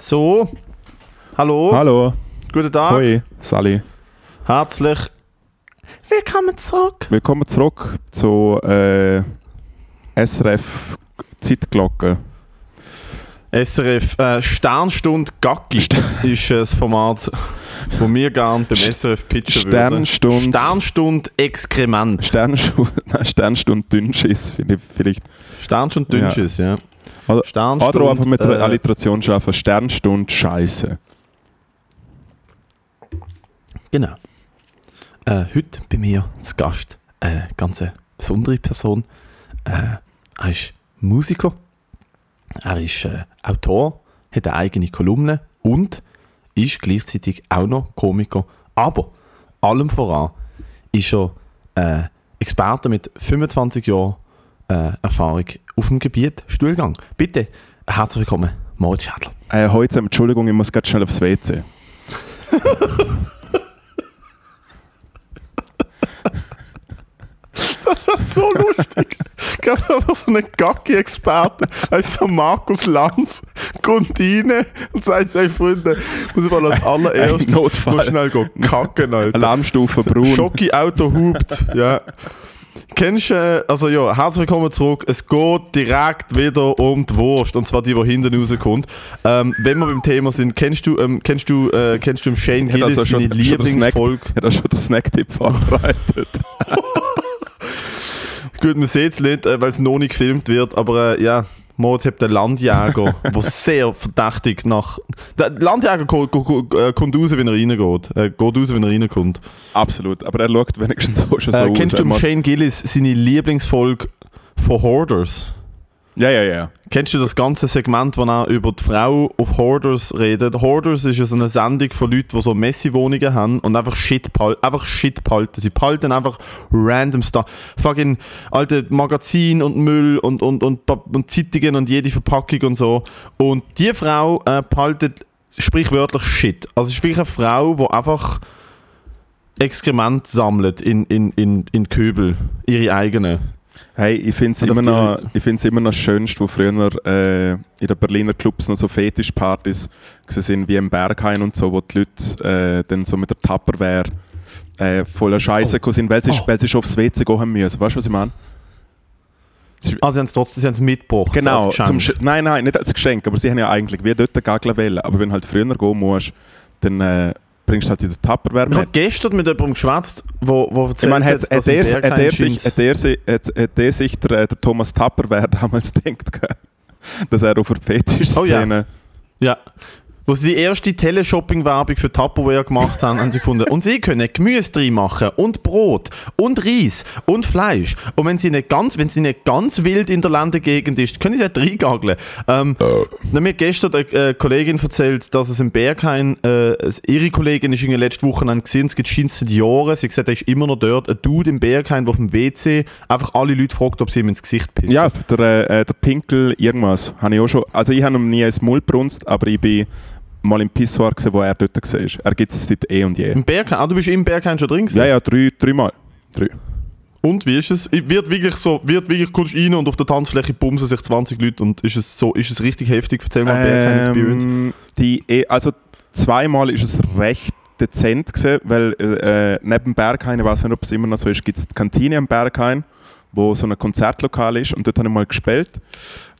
So, hallo, Hallo. guten Tag, Hoi, Sally. herzlich willkommen zurück. Willkommen zurück zu äh, SRF Zeitglocke. SRF äh, Sternstunde Gacki ist äh, das Format, wo wir gerne beim SRF pitchen würden. Sternstunde- Exkrement. Sternstunde, nein, Sternstunde Dünnschiss, finde ich vielleicht. Sternstunde Dünnschiss, ja. Oder, Sternstunde, oder einfach mit der äh, Alliteration schaffen. Sternstunde Scheiße. Genau. Äh, heute bei mir zu Gast eine ganz besondere Person. Äh, er ist Musiker, er ist äh, Autor, hat eine eigene Kolumne und ist gleichzeitig auch noch Komiker. Aber allem voran ist er äh, Experte mit 25 Jahren äh, Erfahrung auf dem Gebiet Stuhlgang. Bitte, herzlich willkommen, Moritz Schädler. Äh, heute, Entschuldigung, ich muss ganz schnell aufs WC. Das war so lustig. Ich glaube, einfach so einen Gacki-Experte, weißt du, so Markus Lanz, Gondine und sagt seinen Freunden, muss ich mal als allererstes Notfall. schnell gehen kacken, Alter. Alarmstufe Braun. Schocki-Auto hupt, ja. Kennst du, äh, also ja, herzlich willkommen zurück. Es geht direkt wieder um die Wurst, und zwar die, die hinten rauskommt. Ähm, wenn wir beim Thema sind, kennst du, ähm, kennst du, äh, kennst du im Shane Gillis also schon- seine Lieblingsfolge? Ich habe schon den Snacktipp vorbereitet. Gut, man sieht es nicht, äh, weil es noch nicht gefilmt wird, aber äh, ja, Moritz hat den Landjäger, der sehr verdächtig nach... Der Landjäger äh, kommt raus, wenn er reingeht. Äh, geht raus, wenn er reinkommt. Absolut. Aber er schaut wenigstens so schon so Äh, aus. kennst du Er Shane Gillis seine Lieblingsfolge von Hoarders? Ja, ja, ja. Kennst du das ganze Segment, wo er über die Frau auf Hoarders redet? Hoarders ist ja so eine Sendung von Leuten, die so Messi-Wohnungen haben und einfach Shit, pal einfach Shit behalten. Sie behalten einfach random Stuff. Fucking alte Magazin und Müll und, und, und, und Zeitungen und jede Verpackung und so. Und die Frau äh, behaltet sprichwörtlich Shit. Also es ist wirklich eine Frau, die einfach Exkrement sammelt in, in, in, in Köbel, ihre eigenen. Hey, ich finde es immer, noch, die- ich find's immer noch schönst, wo früher äh, in den Berliner Clubs noch so Fetischpartys sind, wie im Berghain und so, wo die Leute äh, dann so mit der Tupperware äh, voller Scheiße Oh. sind, weil sie, Oh. weil sie schon aufs WC gehen müssen. Weißt du, was ich meine? Ah, sie haben es trotzdem sie mitgebracht. Genau, als zum. Sch nein, nein, nicht als Geschenk, aber sie haben ja eigentlich wie dort Gagel wollen. Aber wenn du halt früher gehen musst, dann äh, bringst halt den Tupperware Ich habe mit. gestern mit jemandem geschwätzt, wo, wo Ich erzählt meine, hat, hat, Berghain hat, der sich, hat, der, sich- hat, hat der sich der, der Thomas Tupperware damals denkt, dass er auf der Fetischszene... Ja. Wo sie die erste Teleshopping-Werbung für Tupperware gemacht haben, haben sie gefunden. Und sie können Gemüse drin machen und Brot und Reis und Fleisch. Und wenn sie nicht ganz, wenn sie nicht ganz wild in der Ländegegend ist, können sie auch reingageln. Ähm, dann Mir hat gestern eine äh, Kollegin erzählt, dass es im Berghain, äh, ihre Kollegin ist in den letzten Wochen gesehen, es gibt scheint seit Jahren, sie hat gesagt, er ist immer noch dort, ein Dude im Berghain, der auf dem WC einfach alle Leute fragt, ob sie ihm ins Gesicht pissen. Ja, der, äh, der Pinkel irgendwas. Habe ich auch schon. Also ich habe ihm nie ins Maul brunst, aber ich bin mal im Pissoir gesehen, wo er dort war. Er gibt es seit eh und je. Im Berghain, ah, du bist im Berghain schon drin gewesen? Ja, ja, drei, dreimal. Drei. Und wie ist es? Wird wirklich so, wird wirklich, kommst rein und auf der Tanzfläche bumsen sich 20 Leute und ist es so, ist es richtig heftig? Erzähl mal Berghain Experience. Ähm, die, eh- also zweimal ist es recht dezent gewesen, weil äh, neben Berghain, ich weiß nicht, ob es immer noch so ist, gibt es die Kantine am Berghain, wo so ein Konzertlokal ist. Und dort habe ich mal gespielt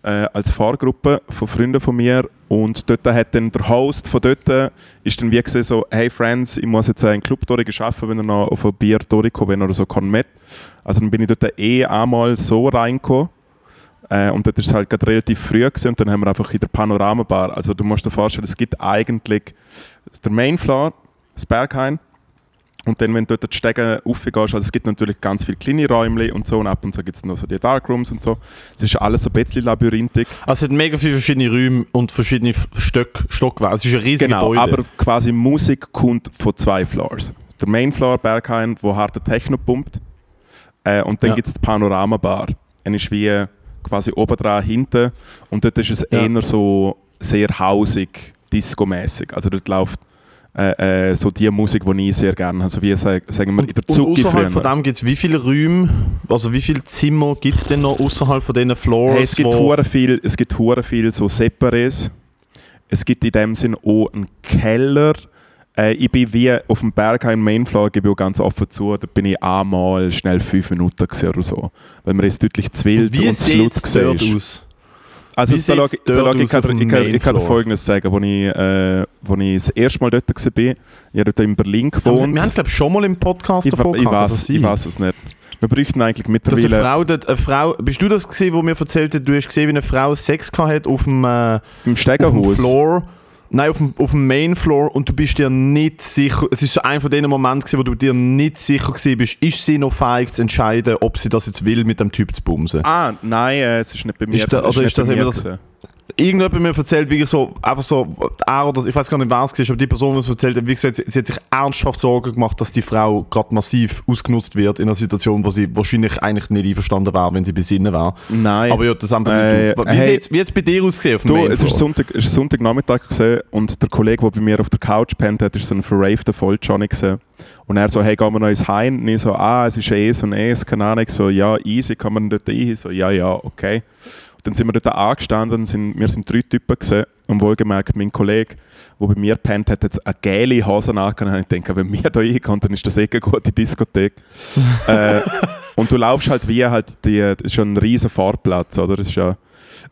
äh, als Fahrgruppe von Freunden von mir. Und dort hat dann der Host von dort ist dann wie gesehen so, hey Friends, ich muss jetzt einen Club durchschaffen, wenn er noch auf ein Bier durchkommt, wenn er so kann mit. Also dann bin ich dort eh einmal so reingekommen. Äh, und dort ist es halt gerade relativ früh gewesen, und dann haben wir einfach in der Panoramabar, also du musst dir vorstellen, es gibt eigentlich der Main Floor, das Berghain, und dann, wenn du dort die Stege raufgehst, also es gibt natürlich ganz viele kleine Räume und so, und ab und zu gibt es noch so die Darkrooms und so. Es ist alles so ein bisschen labyrinthisch. Also es hat mega viele verschiedene Räume und verschiedene Stöck, Stockwerke. Es ist ein riesiges Genau, Gebäude. aber quasi Musik kommt von zwei Floors. Der Main Floor Berghain, wo harter Techno pumpt, äh, und dann Ja. gibt es die Panoramabar. Eine ist wie quasi oben dran, hinten, und dort ist es Ja. eher so sehr hausig, disco-mäßig. Also dort läuft äh, äh, so die Musik, die ich sehr gerne habe, so wie sag- sagen wir in der und Zucki außerhalb von dem gibt es wie viele Räume, also wie viele Zimmer gibt es denn noch außerhalb von diesen Floors? Hey, es gibt hure viel, es gibt hure viel so Separés. Es gibt in dem Sinn auch einen Keller. Äh, ich bin wie auf dem Berghain Mainfloor, gebe ich ganz offen zu, da bin ich einmal schnell fünf Minuten oder so. Weil man ist deutlich zu wild Wie und zu laut gesehen. aus? Also lag, sieht's da dort lag, ich, kann, ich, kann, ich kann dir? Folgendes sagen, wo ich, äh, wo ich das erste Mal dort war, ich habe dort in Berlin Wir haben gewohnt. es, glaube ich, schon mal im Podcast Ich, davon ich, gehabt, weiß, ich weiß es nicht. Wir bräuchten eigentlich Dass eine mittlerweile Frau, dort, eine Frau, bist du das gesehen, wo mir erzählt hat, du hast gesehen, wie eine Frau Sex gehabt hat auf dem, äh, im auf dem. Floor? Nein, auf dem, auf dem Main Floor und du bist dir nicht sicher, es ist so ein von den Momenten wo du dir nicht sicher gewesen bist, ist sie noch fähig zu entscheiden, ob sie das jetzt will, mit dem Typ zu bumsen. Ah, nein, äh, es ist nicht bei mir. Ist da- oder ist das das- Irgendjemand mir erzählt, wie so, einfach so, er oder ich weiß gar nicht, wer es war, aber die Person, die es erzählt hat, wie gesagt, sie, sie hat sich ernsthaft Sorgen gemacht, dass die Frau gerade massiv ausgenutzt wird in einer Situation, wo sie wahrscheinlich eigentlich nicht einverstanden wäre, wenn sie besinnen wäre. Nein. Aber ja, das einfach Äh, nicht. Wie hey. jetzt wie jetzt bei dir ausgesehen Du, es ist? Sonntag, es ist Sonntagnachmittag gewesen und der Kollege, der bei mir auf der Couch pennt hat, ist so ein verravter Volljohnny gewesen. Und er so, hey, gehen wir noch ins Heim? Und ich so, ah, es ist eh so ein Es, keine Ahnung. So, ja, easy, kann man dort rein? So, ja, ja, okay. Dann sind wir dort angestanden, sind, wir sind drei Typen gewesen. Und wohlgemerkt, mein Kollege, der bei mir pennt, hat jetzt eine gelbe Hose angehabt. Und ich denke, wenn wir da reinkommen, dann ist das eh eine gute Diskothek. äh, und du laufst halt wie halt, die, das ist schon ein riesen Fahrplatz, oder? Das ist ja,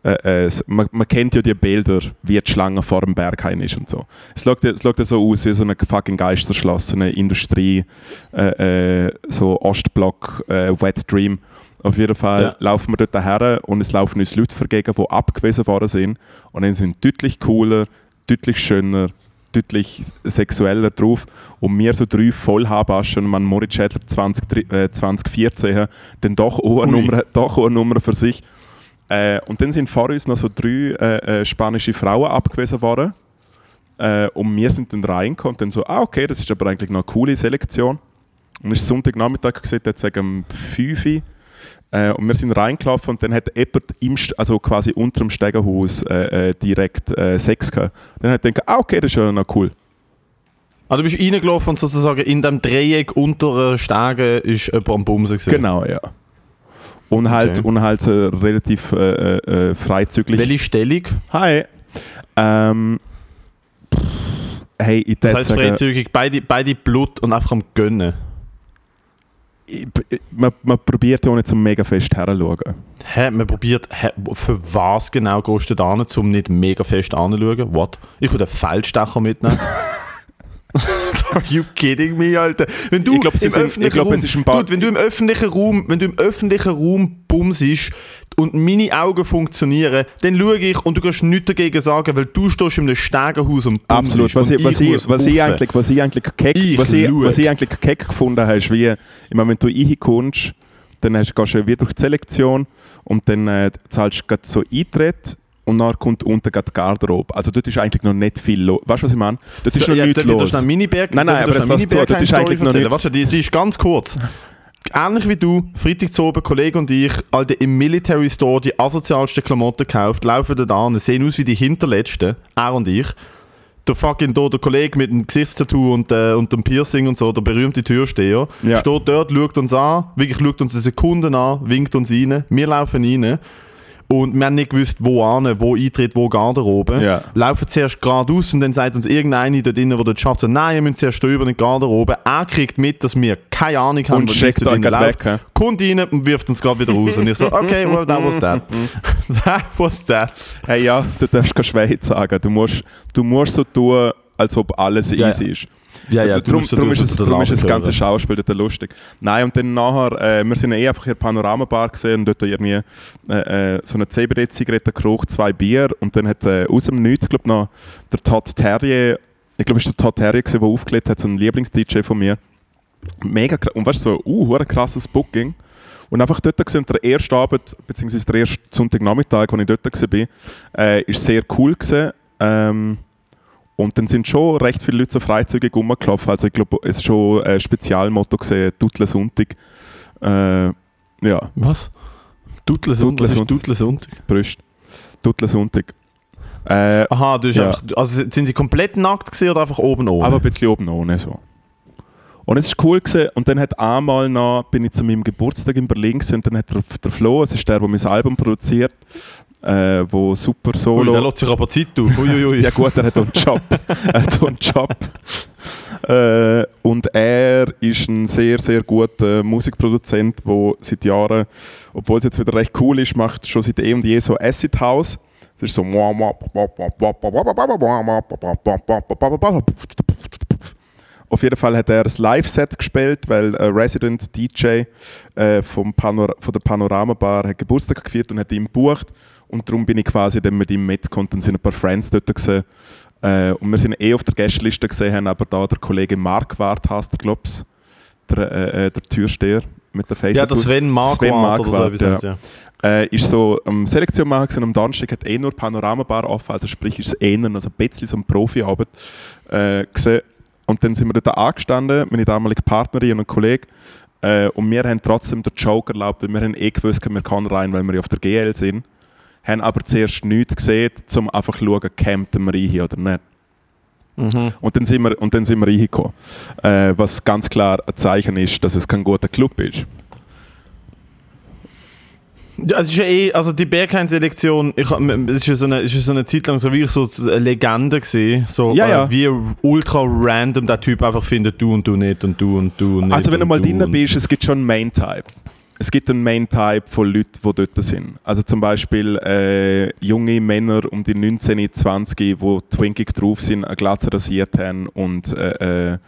äh, äh, man, man kennt ja die Bilder, wie die Schlange vor dem Berghain ist und so. Es schaut, es schaut ja so aus wie so ein fucking Geisterschloss, so eine Industrie, äh, äh, so Ostblock, äh, Wet Dream. Auf jeden Fall Ja. laufen wir dort her und es laufen uns Leute vergegen, die abgewiesen worden sind. Und dann sind deutlich cooler, deutlich schöner, deutlich sexueller drauf. Und wir so drei Vollhaarbaschen und man Moritz Schädler 20, äh, 2014 haben, dann doch auch, eine Ui. Nummer, doch auch eine Nummer für sich. Äh, und dann sind vor uns noch so drei äh, äh, spanische Frauen abgewiesen worden. Äh, und wir sind dann reingekommen und dann so, ah okay, das ist aber eigentlich noch eine coole Selektion. Und es war Sonntagnachmittag, gesehen, jetzt sagen 5 Uhr. Äh, und wir sind reingelaufen und dann hat jemand im, also quasi unter dem Stegerhaus äh, äh, direkt äh, Sex gehabt. Dann hat er gedacht, ah okay, das ist ja noch cool. Ah, du bist reingelaufen und sozusagen in dem Dreieck unter Stegen ist jemand am Bumsen gewesen. Genau, ja. Und halt, Okay. und halt äh, relativ freizügig. Welche Stellung? Hi. Ähm, pff, hey, ich Das heißt freizügig, beide, beide Blut und einfach am Gönnen. Ich- ich- man, man probiert ja auch nicht so mega fest herzuschauen. Hä, man probiert, hä, für was genau gehst du da hin, um nicht mega fest anzuschauen? What? Ich würde einen Feldstecher mitnehmen. Are you kidding me, Alter? Wenn du Ich glaub, sie im sind- öffentlichen ich glaub, es ist ein paar- Dude, wenn du im öffentlichen Raum, wenn du im öffentlichen Raum bumsist und meine Augen funktionieren, dann schaue ich und du kannst nichts dagegen sagen, weil du stehst in einem Stegenhaus und bumsist. Absolut. Was und ich, was, ich, was, ich eigentlich, was ich eigentlich keck, Ich was ich, was ich eigentlich keck gefunden habe, ist wie, meine, wenn du reinkommst, dann hast, gehst du wie durch die Selektion und dann äh, zahlst du so Eintritt und dann kommt unten grad die Garderobe. Also dort ist eigentlich noch nicht viel los. Weißt du, was ich meine? Dort ist So, noch ja, nichts los. Nein, nein, aber das lass zu, das ist eigentlich noch nicht- Warte, die, die ist ganz kurz. Ähnlich wie du, Freitag zu oben, Kollege und ich, Alter, im Military Store die asozialsten Klamotten gekauft, laufen da an, sehen aus wie die Hinterletzten, er und ich. Der fucking da, der Kollege mit dem Gesichtstattoo und, äh, und dem Piercing und so, der berühmte Türsteher, Ja. steht dort, schaut uns an, wirklich schaut uns eine Sekunde an, winkt uns rein, wir laufen rein. Und wir haben nicht gewusst, wo an, wo Eintritt, wo Garderobe. Ja. Laufen zuerst geradeaus und dann sagt uns irgendeiner dort drinnen, der dort schafft, so, nein, ihr müsst zuerst in die Garderobe. Er kriegt mit, dass wir keine Ahnung haben, Und was checkt dort grad läuft. weg? Kommt rein und wirft uns gerade wieder raus. Und ich so, okay, well, that was that. that was that. Hey ja, du darfst kein Schweiz sagen. Du musst, du musst so tun, als ob alles Ja, easy ist. Ja, ja, musst so darum tun, ist, es, den ist das ganze. Schauspiel dort lustig. Nein, und dann nachher, äh, wir sind ja eh einfach in der Panoramabar gesehen und dort irgendwie äh, äh, so eine CBD-Zigarette geraucht, zwei Bier und dann hat äh, aus dem Nichts, ich glaube noch, der Todd Terrier, ich glaube, es war der Todd Terrier, der aufgelegt hat, so ein Lieblings-DJ von mir. Mega krass. Und weißt du, so, uh, krasses Booking. Und einfach dort gewesen, und der erste Abend, beziehungsweise der erste Sonntagnachmittag, als ich dort war, äh, ist sehr cool gewesen. Ähm, und dann sind schon recht viele Leute so freizügig rumgelaufen. Also ich glaube, es ist schon ein Spezialmotto gesehen, Tuttle Sonntag. Äh, ja, Was? Dutle Sonntag? Was ist Sonntag. Dutle Sonntag? Brüst. Tuttle Sonntag. Äh, Aha, du Ja. einfach, also sind sie komplett nackt gewesen oder einfach oben ohne? aber ein bisschen oben ohne so. Und es war cool gewesen. und dann hat einmal noch, bin ich zu meinem Geburtstag in Berlin gewesen, und dann hat der, der Flo, es ist der, der mein Album produziert, äh, wo super Ui, Solo... der lässt sich aber Zeit. Uiuiui. Ja gut, er hat einen Job. er hat einen Job. Äh, und er ist ein sehr, sehr guter Musikproduzent, der seit Jahren, obwohl es jetzt wieder recht cool ist, macht schon seit eh und je so Acid House. Es ist so... Auf jeden Fall hat er ein Live-Set gespielt, weil ein Resident DJ äh, vom Panor von der Panorama Bar hat Geburtstag gefeiert und hat ihn gebucht. Und darum bin ich quasi dann mit ihm mitgekommen und sind ein paar Friends dort gesehen. Äh, und wir sind eh auf der Gästeliste gesehen, haben aber da der Kollege Mark Wart heißt glaube ich, der, äh, der Türsteher mit der Facebook. Ja, der Sven Marquardt oder so Marquardt, etwas. Ja. äh, ist so am Selektion machen gewesen, am Donnerstag hat eh nur Panoramabar offen, also sprich ist es eh also ein bisschen so eine Profiarbeit äh, gesehen. Und dann sind wir dort angestanden, meine damalige Partnerin und ein Kollege, äh, und wir haben trotzdem den Joke erlaubt, weil wir haben eh gewusst, wir können rein, weil wir ja auf der GL sind, haben aber zuerst nichts gesehen, um einfach zu schauen, campen wir rein oder nicht. Mhm. Und dann sind wir, und dann sind wir reingekommen. Äh, was ganz klar ein Zeichen ist, dass es kein guter Club ist. Ja, es ist ja eh, also die Berghain-Selektion, ich, es ist ja so eine, ist ja so eine Zeit lang so wie so eine Legende gesehen, so Ja, ja. Äh, wie ultra random der Typ einfach findet, du und du nicht und du und du nicht. Also wenn du mal drin und- bist, es gibt schon einen Main-Type. Es gibt einen Main-Type von Leuten, die dort sind. Also zum Beispiel äh, junge Männer um die 19, 20, die twinkig drauf sind, eine Glatze rasiert haben und äh, äh,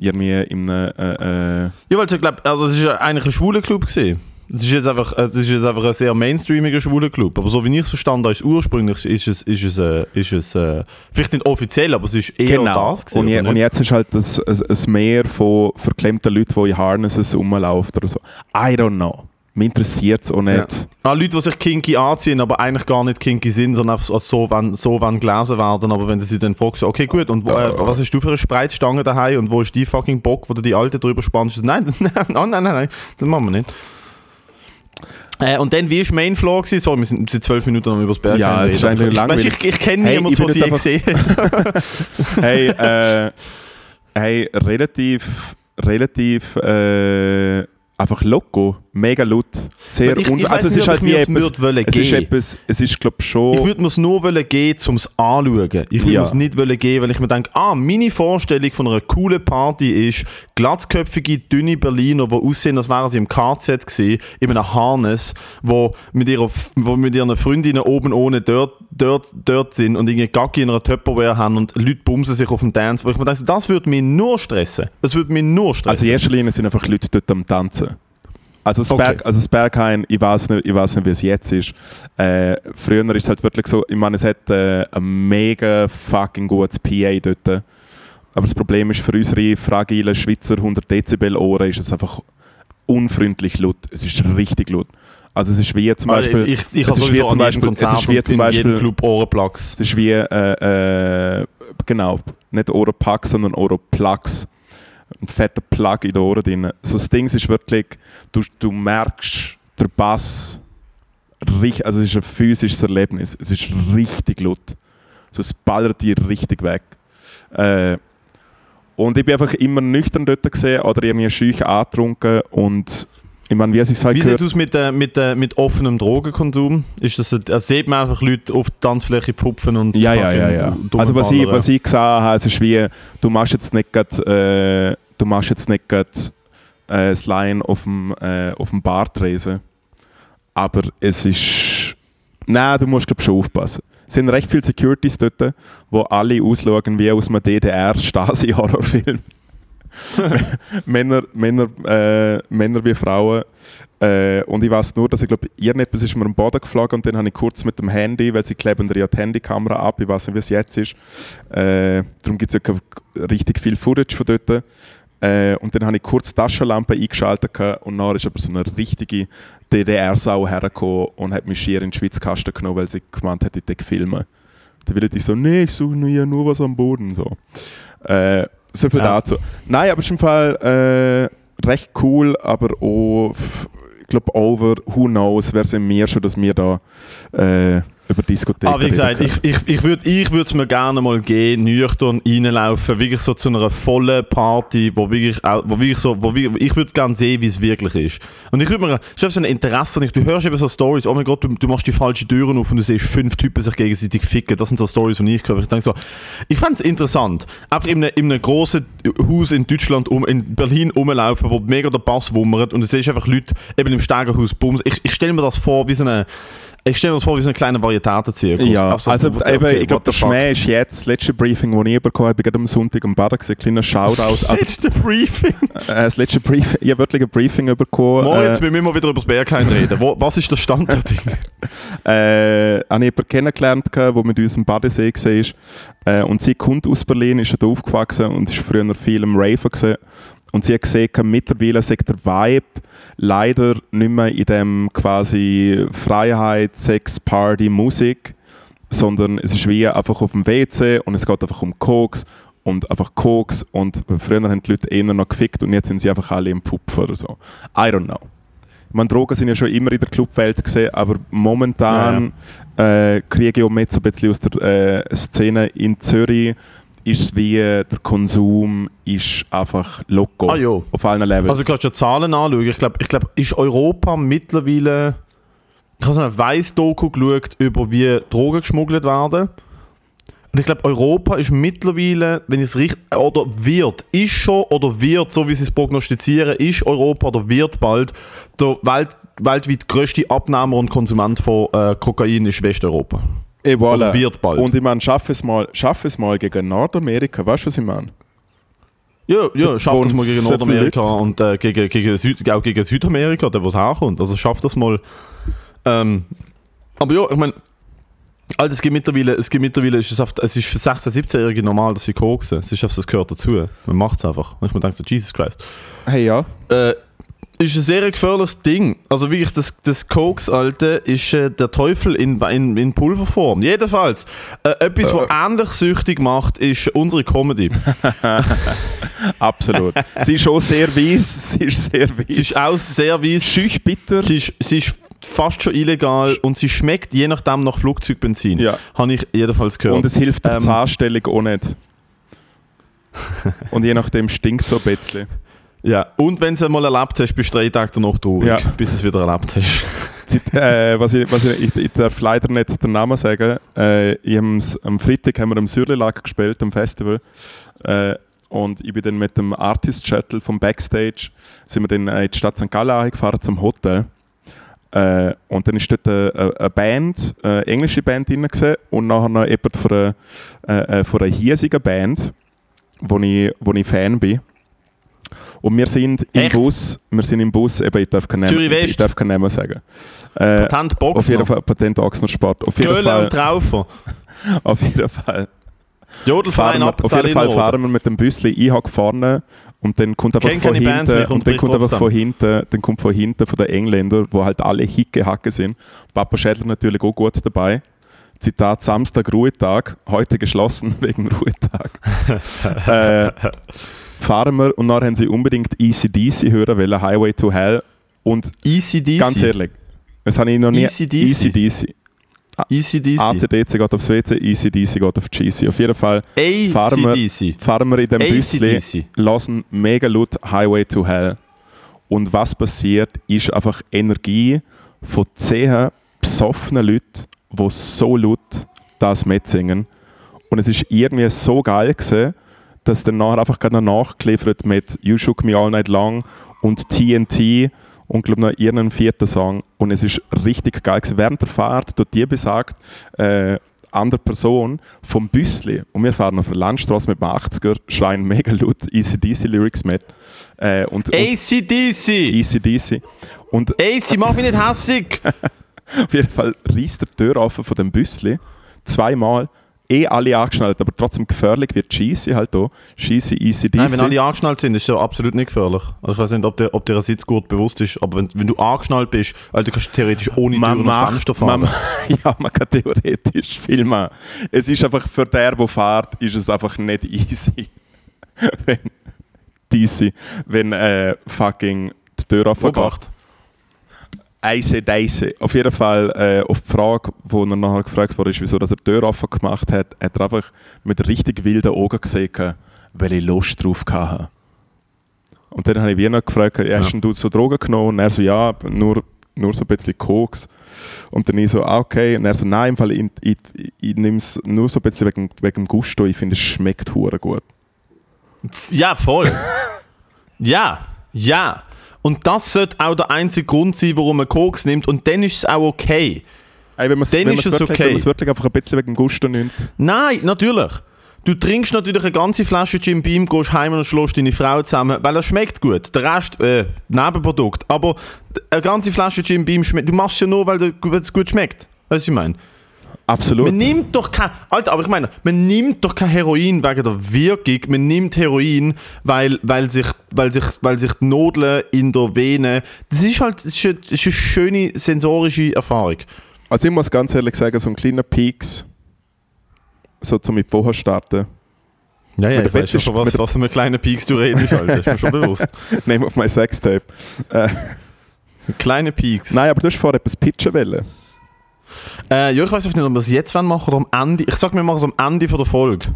irgendwie in einem... Äh, Ja, weil ich glaube, also es ja eigentlich ein schwuler Club gesehen. Es ist jetzt einfach, es ist jetzt einfach ein sehr mainstreamiger schwuler Club. Aber so wie ich es verstanden habe, ist ursprünglich ist es, ist es, äh, ist es äh, vielleicht nicht offiziell, aber es ist eher das gewesen, und, je, und jetzt ist halt das, ein, ein Meer von verklemmten Leuten, die in Harnesses rumlaufen oder so. I don't know. Mich interessiert es auch nicht. Ah, Leute, die sich kinky anziehen, aber eigentlich gar nicht kinky sind, sondern einfach so, wenn, so wenn gelesen werden. Aber wenn du sie dann fragst, okay, gut, und wo, äh, was hast du für eine Spreizstange daheim und wo ist die fucking Bock, wo du die alte drüber spannst? Nein, nein, nein, nein, nein, das machen wir nicht. Äh, und dann, wie war Main Floor? Gewesen? So, wir sind seit zwölf Minuten noch über das Berg Ja, es ist eigentlich ich, langweilig. weißt, ich, ich kenne Hey, niemanden, ich der sie gesehen hat. hey, äh, hey, relativ, relativ, äh, einfach loco, mega laut, sehr Ich- ich also es nicht, ist halt ich wie etwas, wollen es ist geben. etwas, es ist glaube Ich schon, würde mir es nur wollen gehen, um es anzuschauen. Ich würde Ja. mir es nicht wollen gehen, weil ich mir denke, ah, meine Vorstellung von einer coolen Party ist glatzköpfige, dünne Berliner, die aussehen, als wären sie im KZ gewesen, in einem Harness, wo mit, ihrer, wo mit ihren Freundinnen oben ohne dort, dort, dort sind und irgendwie Gacki in einer Tupperware haben und Leute bumsen sich auf dem Dance, wo ich mir denke, das würde mich nur stressen. Das würde mich nur stressen. also in erster Linie sind einfach Leute dort am Tanzen. Also das, Okay. Berg, also das Berghain, ich weiß nicht, ich weiß nicht, wie es jetzt ist. Äh, früher ist es halt wirklich so, ich meine, es hat äh, ein mega fucking gutes PA dort. Aber das Problem ist, für unsere fragilen Schweizer 100 Dezibel Ohren ist es einfach unfreundlich laut. Es ist richtig laut. Also es ist wie zum Also Beispiel... ich, ich es habe ist wie zum Beispiel- es ist wie zum jedem Beispiel- Club Ohrenplugs. Es ist wie, äh, äh, genau, nicht Ohrenpack, sondern Ohrenplugs. Ein fetter Plug in den Ohren drin. So das Ding ist wirklich, du, du merkst, der Bass, rich- also es ist ein physisches Erlebnis. Es ist richtig laut. So, es ballert dir richtig weg. Äh, und ich bin einfach immer nüchtern dort gesehen oder irgendwie schüch angetrunken und ich meine, wie es sich halt Wie sieht es aus mit, äh, mit, äh, mit offenem Drogenkonsum? Ist das, äh, sieht man einfach Leute auf der Tanzfläche pupfen und Ja, ja, ja, ja. Also was ich, was ich gesehen habe, es ist wie, du machst jetzt nicht grad, äh, du machst jetzt nicht grad, äh, das Line auf dem, äh, auf dem Bartresen, aber es ist, nein, du musst glaub schon aufpassen. Es sind recht viele Securities dort, wo alle ausschauen wie aus einem DDR-Stasi-Horrorfilm. Männer, Männer, äh, Männer wie Frauen. Äh, und ich weiß nur, dass ich glaube, irgendetwas ist mir am Boden geflogen und dann habe ich kurz mit dem Handy, weil sie kleben ja die Handykamera ab, ich weiß nicht, wie es jetzt ist. Äh, darum gibt es ja richtig viel Footage von dort. Äh, und dann habe ich kurz die Taschenlampe eingeschaltet und dann ist aber so eine richtige DDR-Sau hergekommen und hat mich schier in den Schwitzkasten genommen, weil sie gemeint hat, ich würde filmen. Dann will ich so, nee, ich suche nur, ja nur was am Boden. So, äh, so viel Ja. dazu. Nein, aber ist im Fall äh, recht cool, aber auch, ich glaube, over, who knows, wer sind wir schon, dass wir da äh, über Diskotheken Aber wie gesagt, ich, ich, ich würde ich es mir gerne mal geben, nüchtern reinlaufen, wirklich so zu einer vollen Party, wo wirklich, wo wirklich so, wo wirklich, ich würde gerne sehen, wie es wirklich ist. Und ich würde mir, es ist so ein Interesse, und ich, du hörst eben so Stories, oh mein Gott, du, du machst die falschen Türen auf und du siehst fünf Typen sich gegenseitig ficken. Das sind so Stories, die ich höre. Ich denke so, ich fände es interessant, einfach in einem, in einem grossen Haus in Deutschland, um, in Berlin rumlaufen, wo mega der Bass wummert und du siehst einfach Leute eben im Steigerhaus bums. Ich, ich stelle mir das vor wie so eine, ich stelle mir das vor wie so ein kleiner Varietätenzirkus. Ja, so, also okay, eben, ich glaube, der. Schmäh ist jetzt, das letzte Briefing, das ich bekommen habe, ich gerade am Sonntag am Baden gesehen, kleiner Shoutout an Letzte Briefing. äh, das letzte Briefing, ich habe wirklich ein Briefing bekommen. Moritz, äh, wir müssen mal wieder über das Berghain reden. Wo, was ist der Stand der Dinge? äh, habe ich jemanden kennengelernt, der mit uns im Badesee war. Äh, und sie kommt aus Berlin, ist dort aufgewachsen und ist früher viel im Raven gewesen. Und sie hat gesehen, mittlerweile sagt der Vibe leider nicht mehr in dem quasi Freiheit, Sex, Party, Musik, sondern es ist wie einfach auf dem WC und es geht einfach um Koks und einfach Koks und früher haben die Leute eher noch gefickt und jetzt sind sie einfach alle im Pupfen oder so. I don't know. Ich meine, Drogen sind ja schon immer in der Clubwelt gesehen, aber momentan äh, kriege ich auch mit so ein bisschen aus der äh, Szene in Zürich ist es wie äh, der Konsum ist einfach loco Ah, auf allen Levels. Also, du kannst ja Zahlen anschauen. Ich glaube, ich glaub, ist Europa mittlerweile. Ich habe so eine Weiss-Doku geschaut, über wie Drogen geschmuggelt werden. Und ich glaube, Europa ist mittlerweile, wenn ich es richtig. Oder wird, ist schon oder wird, so wie sie es prognostizieren, ist Europa oder wird bald der Welt, weltweit größte Abnehmer und Konsument von äh, Kokain ist Westeuropa. Et voilà. Oder wird bald. Und ich meine, schaff es mal, schaff es mal gegen Nordamerika, weißt du, was ich meine? Ja, ja, schafft das mal gegen Nordamerika und äh, gegen, gegen, Süd, auch gegen Südamerika, der was herkommt. Also schafft das mal. Ähm, aber ja, ich meine, Alter, es gibt mittlerweile, es gibt mittlerweile, es ist, oft, es ist für 16-, 17-Jährige normal, dass sie koksen. Es ist einfach, es gehört dazu. Man macht es einfach. Und ich mir denke so, Jesus Christ. Hey, ja. Äh, ist ein sehr gefährliches Ding. Also wirklich, das, das Koks, Alte, ist äh, der Teufel in, in, in Pulverform. Jedenfalls, äh, etwas, was ähnlich süchtig macht, ist unsere Comedy. Absolut. sie ist auch sehr weiss, sie ist sehr weiss. Sie ist auch sehr weiss. schüch bitter. Sie ist, sie ist fast schon illegal und sie schmeckt je nachdem nach Flugzeugbenzin. Ja. Habe ich jedenfalls gehört. Und es hilft der Ähm, Zahnstellung auch nicht. Und je nachdem stinkt so ein bisschen. Ja. Und wenn du es einmal erlebt hast, bist du drei Tage danach traurig, Ja. bis du es wieder erlebt hast. Äh, was ich, was ich, ich, ich darf leider nicht den Namen sagen. Äh, ich am Freitag haben wir am Sürlilag gespielt, am Festival. Äh, und ich bin dann mit dem Artist Shuttle vom Backstage sind wir dann äh, in die Stadt St. Gallen gefahren zum Hotel. Äh, und dann ist dort eine, eine- eine Band, eine englische Band drin gewesen, und nachher noch jemand von einer, äh, äh, von einer hiesigen Band, wo ich, wo ich Fan bin. Und wir sind im Echt? Bus, wir sind im Bus, eben, ich darf keinen Zürich Namen, West? ich darf keinen Namen sagen. Äh, Patent auf Box jeden. Fall Patent Ochsner Sport. Auf jeden Göhle Fall, und Traufer. auf jeden Fall. Jodelverein wir, auf jeden Fall fahren wir mit dem Büsli, ich habe vorne und dann kommt Kenn von hinten und dann kommt trotzdem. von hinten, dann kommt von hinten von den Engländern, wo halt alle Hicke Hacke sind. Papa Schädler natürlich auch gut dabei. Zitat Samstag Ruhetag, heute geschlossen wegen Ruhetag. äh, fahren wir und dann haben sie unbedingt ECDC hören wollen, Highway to Hell und Easy DC. ganz ehrlich, das habe ich noch nie AC/DC. ECDC. Easy DC. ACDC geht aufs WC, ECDC geht auf GC. Auf jeden Fall fahren wir- ACDC. fahren wir in dem ACDC. lassen mega laut Highway to Hell. Und was passiert, ist einfach Energie von zehn besoffenen Leuten, die so laut das mitsingen. Und es ist irgendwie so geil gewesen, dass dann nachher einfach gerade noch nachgeliefert mit You Shook Me All Night Long und TNT und glaube noch ihren vierten Song. Und es ist richtig geil gewesen. Während der Fahrt, dort die besagt, äh, andere Person vom Büsli und wir fahren auf der Landstraße mit dem 80er, schreien mega laut ECDC-Lyrics mit. Äh, und, ACDC. ECDC. Und AC, mach mich nicht hässig. auf jeden Fall reißt der Tür offen von dem Büsli. Zweimal. Eh alle angeschnallt, aber trotzdem gefährlich wird Cheesy halt da. Cheesy, ECDC. Nein, wenn alle angeschnallt sind, ist das ja absolut nicht gefährlich. Also ich weiß nicht, ob der, ob der Sitzgurt bewusst ist, aber wenn, wenn du angeschnallt bist, also du kannst theoretisch ohne Tür man und macht, Fenster fahren. man, ja, man kann theoretisch viel machen. Es ist einfach für der, der fährt, ist es einfach nicht easy. wenn DC, wenn äh, fucking die Tür offen geht. Obacht. Eise Deise. Auf jeden Fall äh, auf die Frage, wo er nachher gefragt wurde, wieso dass er die Tür offen gemacht hat, hat er einfach mit richtig wilden Augen gesehen, weil ich Lust drauf hatte. Und dann habe ich noch gefragt, ja, hast Ja. du so Drogen genommen? Und er so, ja, nur, nur so ein bisschen Koks. Und dann ich so, ah, okay. Und er so, nein, im Fall, ich, ich, ich nehme es nur so ein bisschen wegen, wegen dem Gusto. Ich finde, es schmeckt hure gut. Ja, voll. ja, ja. Und das sollte auch der einzige Grund sein, warum man Koks nimmt. Und dann ist es auch okay. Ey, wenn man es Dann wenn ist man's es wirklich, okay. wirklich einfach ein bisschen wegen dem Gusto nimmt. Nein, natürlich. Du trinkst natürlich eine ganze Flasche Jim Beam, gehst heim und schlägst deine Frau zusammen, weil er schmeckt gut. Der Rest, äh, Nebenprodukt. Aber eine ganze Flasche Jim Beam schmeckt. Du machst es ja nur, weil es gut schmeckt. Weißt du, was ich meine? Absolut. Man nimmt doch kein. Alter, aber ich meine, man nimmt doch kein Heroin wegen der Wirkung. Man nimmt Heroin, weil, weil, sich, weil, sich, weil sich die Nadeln in der Vene. Das ist halt das ist eine, das ist eine schöne sensorische Erfahrung. Also ich muss ganz ehrlich sagen, so ein kleiner Peaks, so zum mit vorher starten, Ja, ja, Mit ich der weiß schon, was, was für eine kleine Peaks du redest, Alter. ist mir schon bewusst. name of my Sextape. Kleine Peaks. Nein, aber du hast vorher etwas pitchen wollen. Äh, ja, ich weiß nicht, ob wir es jetzt machen oder am Ende. Ich sag, wir machen es am Ende von der Folge.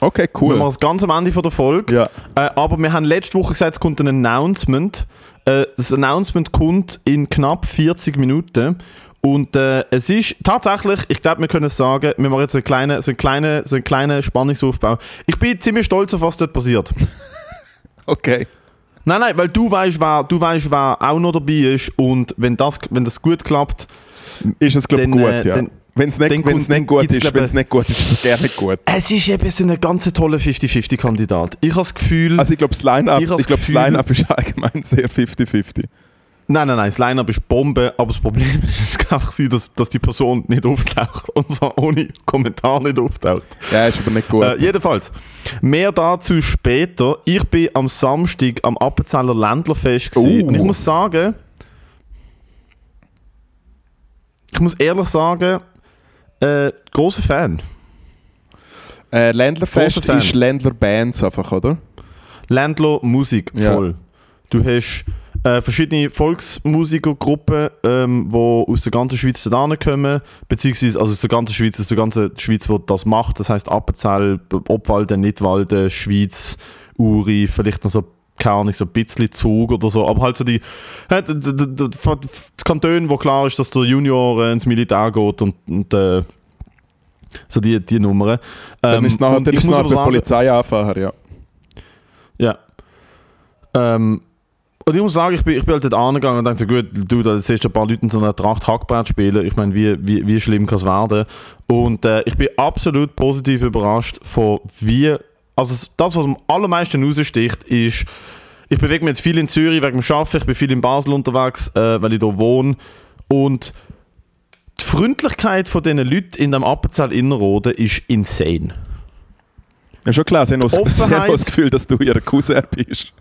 Okay, Wir cool. machen es ganz am Ende von der Folge. Ja. Äh, aber wir haben letzte Woche gesagt, es kommt ein Announcement. Äh, das Announcement kommt in knapp 40 Minuten. Und äh, es ist tatsächlich, ich glaube, wir können es sagen, wir machen jetzt so einen kleinen, so einen kleinen, so einen kleinen Spannungsaufbau. Ich bin ziemlich stolz auf was dort passiert. Okay. nein, nein, weil du weißt, wer, du weißt, wer auch noch dabei ist. Und wenn das, wenn das gut klappt, Ist es, glaube ich, gut, äh, ja. dann- Wenn es nicht, wenn's nicht gut ist, wenn es nicht gut ist, ist es gerne gut. es ist eben so ein ganz toller 50-50-Kandidat. Ich habe das Gefühl. Also ich glaube, das Line-Up glaub, Line-Up ist allgemein sehr 50-50. Nein, nein, nein, das Line-Up ist Bombe, aber das Problem ist, es kann einfach sein, dass, dass die Person nicht auftaucht und so ohne Kommentar nicht auftaucht. Ja, ist aber nicht gut. Äh, jedenfalls, mehr dazu später. Ich bin am Samstag am Appenzeller Ländlerfest gewesen Oh. und ich muss sagen, ich muss ehrlich sagen, äh, großer Fan. äh, Ländlerfest Fan. ist Ländler-Bands einfach, oder? Ländler Musik Ja. voll. Du hast äh, verschiedene Volksmusikergruppen, ähm, die aus der ganzen Schweiz da kommen, beziehungsweise also aus der ganzen Schweiz, aus der ganzen Schweiz, die das macht. Das heißt Appenzell, Obwalden, Nidwalden, Schweiz, Uri, vielleicht noch so keine Ahnung, so ein bisschen Zug oder so, aber halt so die, äh, die, die, die, die, Kantone, wo klar ist, dass der Junior äh, ins Militär geht und, und äh, so die, die Nummern. Dann Ähm, ist es nachher, dann ist nachher der Polizeianfahrer, ja. ja. Ähm, und ich muss sagen, ich bin, ich bin halt dort angegangen und dachte so, gut, du, da siehst du ein paar Leute in so einer Tracht Hackbrett spielen. Ich meine, wie, wie, wie schlimm kann es werden? Und äh, ich bin absolut positiv überrascht von wie, also das, was am allermeisten raussticht, ist, ich bewege mich jetzt viel in Zürich wegen dem Arbeiten, ich bin viel in Basel unterwegs, äh, weil ich da wohne. Und die Freundlichkeit von diesen Leuten in dem Appenzell Innerrhoden ist insane. Ja, schon klar, sie haben das- sie haben das Gefühl, dass du ihr Cousin bist.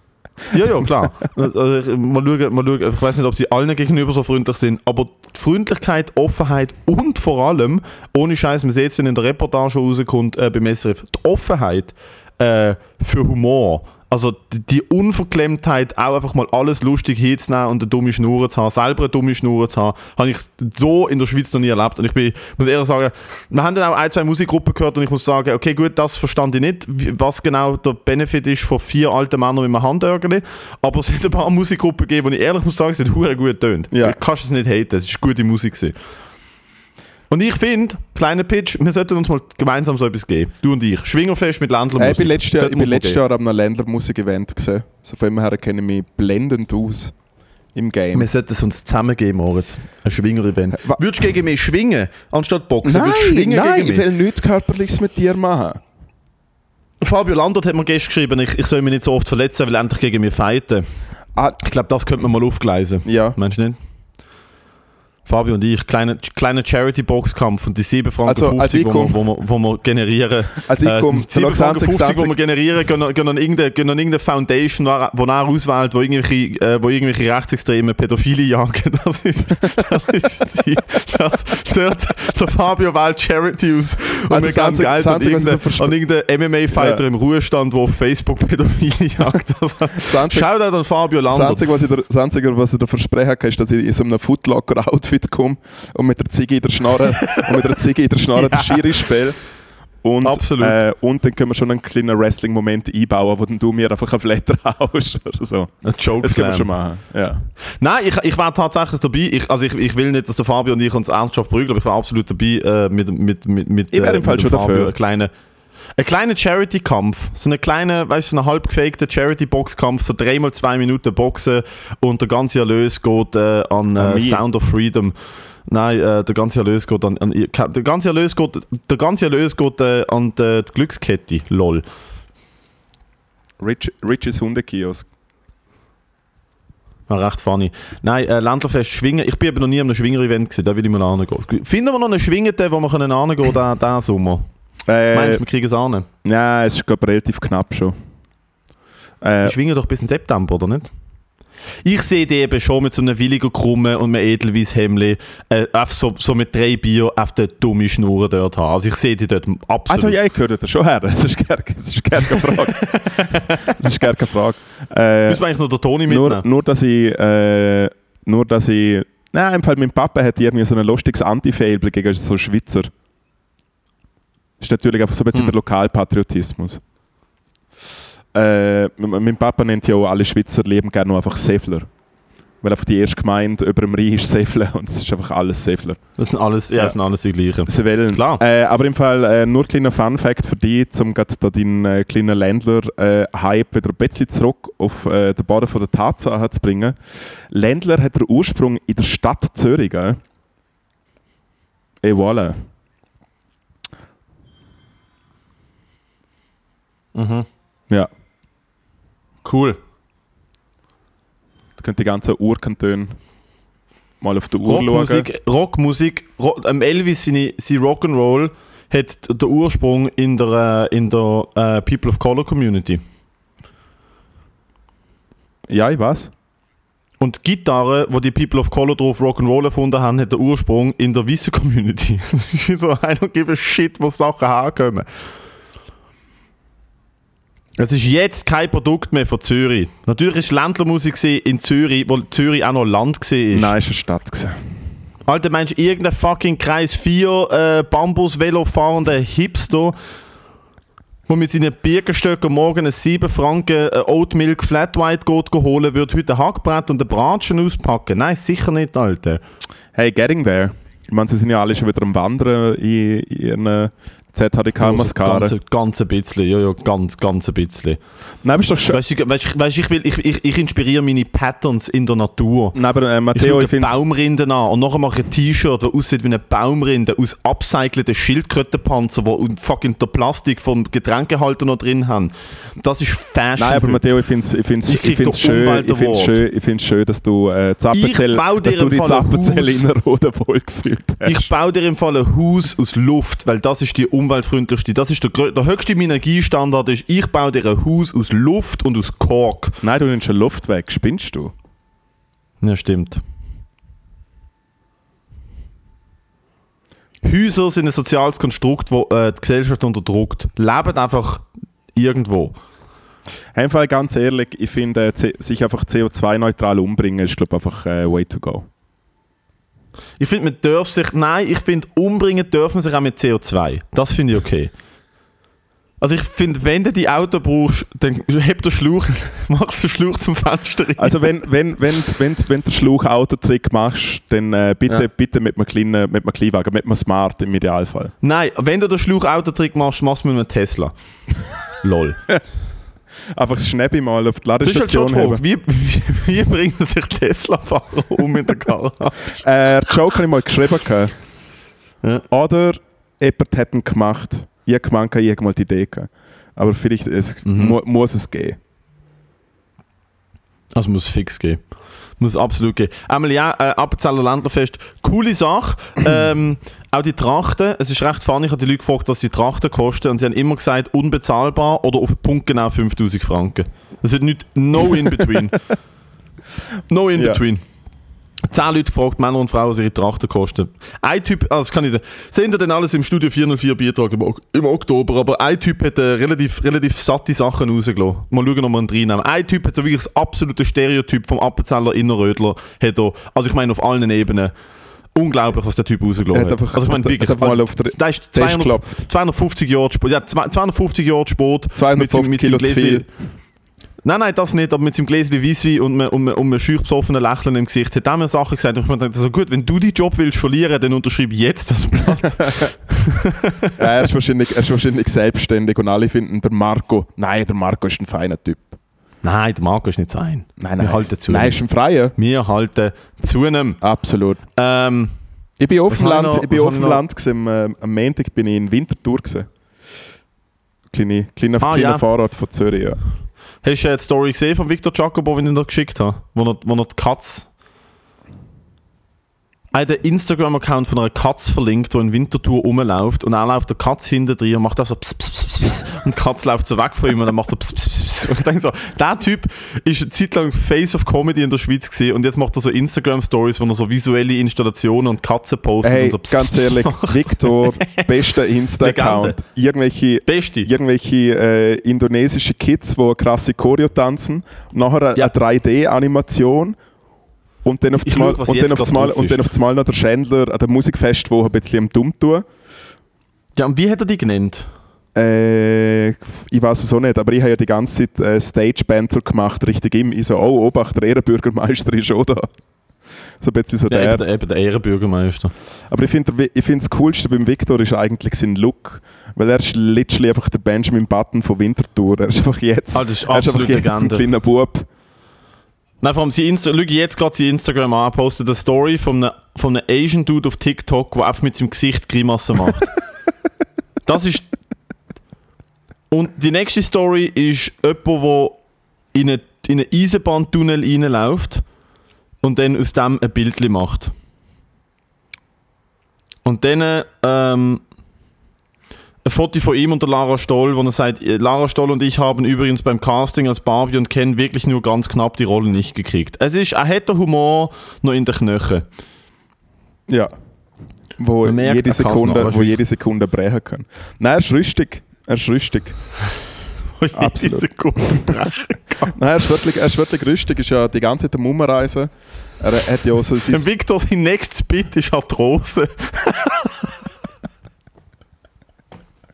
Ja, ja, klar. Also, ich- mal, schauen, mal schauen. Ich weiß nicht, ob sie allen gegenüber so freundlich sind, aber die Freundlichkeit, Offenheit und vor allem, ohne Scheiß, man sieht es ja in der Reportage rauskommt äh, beim SRF, die Offenheit äh, für Humor. Also die, die Unverklemmtheit, auch einfach mal alles lustig hinzunehmen und eine dumme Schnur zu haben, selber eine dumme Schnur zu haben, habe ich so in der Schweiz noch nie erlebt. Und ich bin, muss ehrlich sagen, wir haben dann auch ein, zwei Musikgruppen gehört und ich muss sagen, okay gut, das verstand ich nicht, was genau der Benefit ist von vier alten Männern mit einem Handörgeli, aber es hat ein paar Musikgruppen gegeben, wo ich ehrlich muss sagen, hure gut getönt. Ja. Du kannst es nicht haten, es ist gute Musik gewesen. Und ich finde, kleiner Pitch, wir sollten uns mal gemeinsam so etwas geben. Du und ich. Schwingerfest mit Äh, Ländlermusik. ich bin letztes Jahr, ich bin letztes. Jahr an einem Ländlermusik-Event gesehen. Also von dem her kenne ich mich blendend aus im Game. Wir sollten es uns zusammen geben, Moritz. Ein Schwinger-Event. Würdest du gegen mich schwingen, anstatt boxen? Nein, schwingen nein, ich will nichts Körperliches mit dir machen. Fabio Landert hat mir gestern geschrieben, ich, ich soll mich nicht so oft verletzen, weil endlich gegen mich fighten. Ah, Ich glaube, das könnte man mal aufgleisen. ja, Meinst du nicht? Fabio und ich, kleiner kleine Charity-Boxkampf und die 7 Franken Also, als 50, ich wo, komm- wir, wo, wir, wo wir generieren. Als ich komm, die 7 Lok Franken 20, 50, die wir generieren, gehen, an- gehen an irgendeine, gehen an irgendeine Foundation, wo er, wo er auswählt, wo irgendwelche, äh, wo irgendwelche Rechtsextreme Pädophile jagen. Das ist, das ist die, das, dort, der Fabio wählt Charity aus und Also wir das geben Einzige- Geld das an irgendeinen, irgendeinen MMA-Fighter Ja. im Ruhestand, der auf Facebook Pädophile jagt. Also, Das Einzige- Shoutout an Fabio Landert. Das Einzige, was ich dir versprechen kann, ist, dass ich in so einem Footlocker-Outfit komme und mit der Ziege in der Schnarre, und mit der Ziege in der Schnarre den Schiri spiele. Und, Absolut. Äh, und dann können wir schon einen kleinen Wrestling-Moment einbauen, wo dann du mir einfach auf Letter haust oder so. Ein Joke Das können wir schon machen. Ja. Nein, ich, ich war tatsächlich dabei. Ich, also ich, ich will nicht, dass der Fabio und ich uns ernsthaft prügeln, aber ich war absolut dabei äh, mit, mit, mit, mit, Ich äh, im Fall mit schon Fabio. dafür. Ein kleiner, ein kleiner Charity-Kampf. So eine kleine, weißt du, so ein halb gefakter Charity-Boxkampf, so dreimal zwei Minuten Boxen und der ganze Erlös geht äh, an An äh. Sound of Freedom. Nein, äh, der ganze Erlös geht an, an der ganze Erlös geht, der ganze Erlös geht äh, an die, die Glückskette. Lol. Rich, Riches Hundekiosk. War recht funny. Nein, äh, Ländlerfest Schwingen. Ich bin eben noch nie an einem Schwinger-Event gewesen, da will ich mal hingehen. Finden wir noch einen Schwingenden, wo wir hingehen können, diesen Sommer? Äh, Meinst du, wir kriegen es an? Nein, es ist glaub, relativ knapp schon. Äh, Wir schwingen doch bis in September, oder nicht? Ich sehe die eben schon mit so einem williger Krumme und einem edelweiss Hemli, äh, so, so mit drei Bier auf der dumme Schnur dort haben. Also ich sehe die dort absolut. also ja, ich höre da schon her. Das ist gar, das ist gar keine Frage. das ist gar keine Frage. Äh, Müssen wir eigentlich noch den Toni nur, mitnehmen? nur, dass ich... Äh, nur, dass ich... Nein, im Fall mein Papa hat irgendwie so ein lustiges Anti-Fable gegen so Schweizer. Ist natürlich einfach so ein bisschen Hm. der Lokalpatriotismus. Äh, mein Papa nennt ja auch alle Schweizer leben gerne nur einfach Seffler. Weil einfach die erste Gemeinde über dem Rhein ist Seffler und es ist einfach alles Seffler. Das sind alles, ja, Ja. das sind alles die gleichen. Sie wollen. Klar. Äh, aber im Fall äh, nur ein kleiner Fun-Fact für dich, um gerade da deinen äh, kleinen Ländler-Hype wieder ein bisschen zurück auf äh, den Boden von der Tatsache zu bringen. Ländler hat den Ursprung in der Stadt Zürich. Gell? Et voilà. Mhm. Ja, Cool. da könnt die ganzen Urkantone mal auf die Uhr schauen. Rockmusik, Rockmusik Ro ähm, Elvis, seine, sein Rock'n'Roll hat den Ursprung in der, äh, in der äh, People of Color Community. Ja, ich weiß. Und die Gitarre, wo die People of Color drauf Rock'n'Roll erfunden haben, hat den Ursprung in der weißen Community. Das ist so, I don't give a shit, wo Sachen herkommen. Es ist jetzt kein Produkt mehr von Zürich. Natürlich ist Ländlermusik in Zürich, wo Zürich auch noch Land war. Nein, es war eine Stadt. Alter Mensch, irgendein fucking Kreis 4 äh, Bambus-Velo fahrender Hipster, der mit seinen Birkenstöcken morgen einen 7 Franken äh, Oat Milk Flat White geht holen, würde heute ein Hackbrett und ein Bratschen auspacken. Nein, sicher nicht, Alter. Hey, getting there. Ich meine, sie sind ja alle schon wieder am Wandern in, in ihren ZHDK-Mascara. Ganz, ganz ein bisschen, ja, ja, ganz, ganz ein bisschen. Nein, aber ist doch schön. Weißt du, weißt, weißt, ich, will, ich, ich, ich inspiriere meine Patterns in der Natur. Nein, aber äh, Ich Matteo, schaue ich finde Baumrinden an und nachher mache ich ein T-Shirt, das aussieht wie eine Baumrinde aus upcycleten Schildkrötenpanzer, die fucking der Plastik vom Getränkehalter noch drin haben. Das ist Fashion. Nein, aber. Matteo, ich finde es ich find's, Ich ich find's schön, ich find's schön, ich find's schön, dass du äh, Zappenzell, Ich dass du die Zappenzelle in der Rode vollgefühlt hast. Ich baue dir im Fall ein Haus aus Luft, weil das ist die umweltfreundlichste. Das ist der, der höchste Energiestandard. Ist, ich baue dir ein Haus aus Luft und aus Kork. Nein, du nimmst schon Luft weg. Spinnst du? Ja, stimmt. Häuser sind ein soziales Konstrukt, das äh, die Gesellschaft unterdrückt. Leben einfach irgendwo. Fall ganz ehrlich, ich finde, sich einfach CO2-neutral umbringen, ist glaube einfach äh, way to go. Ich finde, man darf sich. Nein, ich finde, umbringen darf man sich auch mit CO2. Das finde ich okay. Also ich finde, wenn du die Auto brauchst, dann heb den Schlauch, mach den Schlauch zum Fenster rein. Also wenn, wenn, wenn, wenn, wenn du den Schlauch-Autotrick machst, dann äh, bitte, Ja. bitte mit einem kleinen, mit einem Kleinwagen, mit einem Smart im Idealfall. Nein, wenn du den Schlauch-Autotrick machst, machst du mit einem Tesla. Lol. Einfach das Schnäppi mal auf die Das ist halt schon Ladestation wie, wie, wie bringen sich Tesla-Fahrer um in der Garage? Äh, Joke habe ich mal geschrieben. Ja. Oder jemand hat ihn gemacht. Ich habe gemeint, ich habe mal die Idee gehabt. Aber vielleicht es Mhm. mu muss es gehen. Also muss es fix gehen. Muss absolut gehen. Einmal ja, äh, Appenzeller Ländlerfest, coole Sache. ähm, auch die Trachten, es ist recht funny, ich habe die Leute gefragt, was die Trachten kosten und sie haben immer gesagt, unbezahlbar oder auf den Punkt genau 5000 Franken. Das ist nicht no in between. no in Ja. Zehn Leute gefragt, Männer und Frauen, was ihre Trachten kosten. Ein Typ, also das kann ich, sehen ihr denn alles im Studio 404 Beitrag im, im Oktober, aber ein Typ hat äh, relativ, relativ satte Sachen rausgelassen. Mal schauen, ob wir ihn reinnehmen. Ein Typ hat so wirklich das absolute Stereotyp vom Appenzeller Innerrödler, hat er, also ich meine auf allen Ebenen, unglaublich, was der Typ rausgelassen hat. einfach- also ich meine wirklich, einfach mal also, auf der der ist Tisch 200, geklopft. 250 Jahre spät, ja, zwei- 250 Jahre spät. 250 Kilo zu viel. Nein, nein, das nicht, aber mit seinem Gläschen Weisswein und einem, und einem, und einem schüch besoffenen Lächeln im Gesicht hat er mir Sachen gesagt und ich mir dachte, so gut, wenn du deinen Job willst verlieren, dann unterschreib jetzt das Blatt. Ja, er, ist wahrscheinlich, er ist wahrscheinlich selbstständig und alle finden, der Marco, nein, der Marco ist ein feiner Typ. nein, der Marco ist nicht so ein. Nein, Wir nein. halten zu Nein, ihm. ist ein Freier. Wir halten zu einem. Absolut. Ähm, Ich bin auf dem Land, noch- ich bin auf dem? Land gewesen, am, äh, am Montag bin ich in Winterthur gewesen. Kleine, kleiner, Ah, kleiner ja. Fahrrad von Zürich, ja. Hast du die Story gesehen von Victor Jacobo, den ich dir geschickt habe? Wo er, wo er die Katz... Hat einen Instagram-Account von einer Katz verlinkt, die in Winterthur rumläuft und er läuft der Katz hinter drin und macht auch so pss, pss, pss, pss, und die Katz läuft so weg von ihm und dann macht er pss, pss, pss, und ich denke so, der Typ ist eine Zeit lang Face of Comedy in der Schweiz gewesen und jetzt macht er so Instagram-Stories, wo er so visuelle Installationen und Katzen postet Hey, und so pss, ganz ehrlich, macht. Victor, bester Insta-Account. Irgendwelche, Beste. irgendwelche äh, indonesische Kids, die krasse Choreo tanzen, nachher Ja. eine 3D-Animation und dann auf Ich einmal schau, was und dann auf drauf und dann auf einmal noch der Schändler an der Musikfest, wo ein bisschen am dumm tun. Ja, und wie hat er die genannt? Äh, ich weiß es auch nicht, aber ich habe ja die ganze Zeit äh, Stage-Banter gemacht, richtig im. Ich so, oh, Obacht, der Ehrenbürgermeister ist auch da. So ein bisschen so Ja, der. eben, der, eben der Ehrenbürgermeister. Aber ich finde ich find das Coolste beim Victor ist eigentlich sein Look. Weil er ist literally einfach der Benjamin Button von Winterthur. Er ist einfach jetzt, Ah, das ist er ist einfach jetzt ein kleiner Bub. Nein, vor allem, sie Insta schau jetzt gerade sie Instagram an, postet eine Story von einem, von einem Asian Dude auf TikTok, der einfach mit seinem Gesicht Grimassen macht. das ist... Und die nächste Story ist jemand, der in einen in einen Eisenbahntunnel reinläuft und dann aus dem ein Bild macht. Und dann ähm, ein Foto von ihm und der Lara Stoll, wo er sagt, äh, Lara Stoll und ich haben übrigens beim Casting als Barbie und Ken wirklich nur ganz knapp die Rolle nicht gekriegt. Es ist, er hat den Humor noch in den Knöcheln. Ja. Wo merkt, jede, noch, Sekunde, wo jede Sekunde brechen kann. Nein, er ist rüstig. Er ist rüstig. Absolut. Sekunde brechen. Nein, er ist wirklich, er ist wirklich rüstig. Ist ja die ganze Zeit am Umreisen. Er hat ja auch so sein Victor sein nächstes Bit ist Arthrose.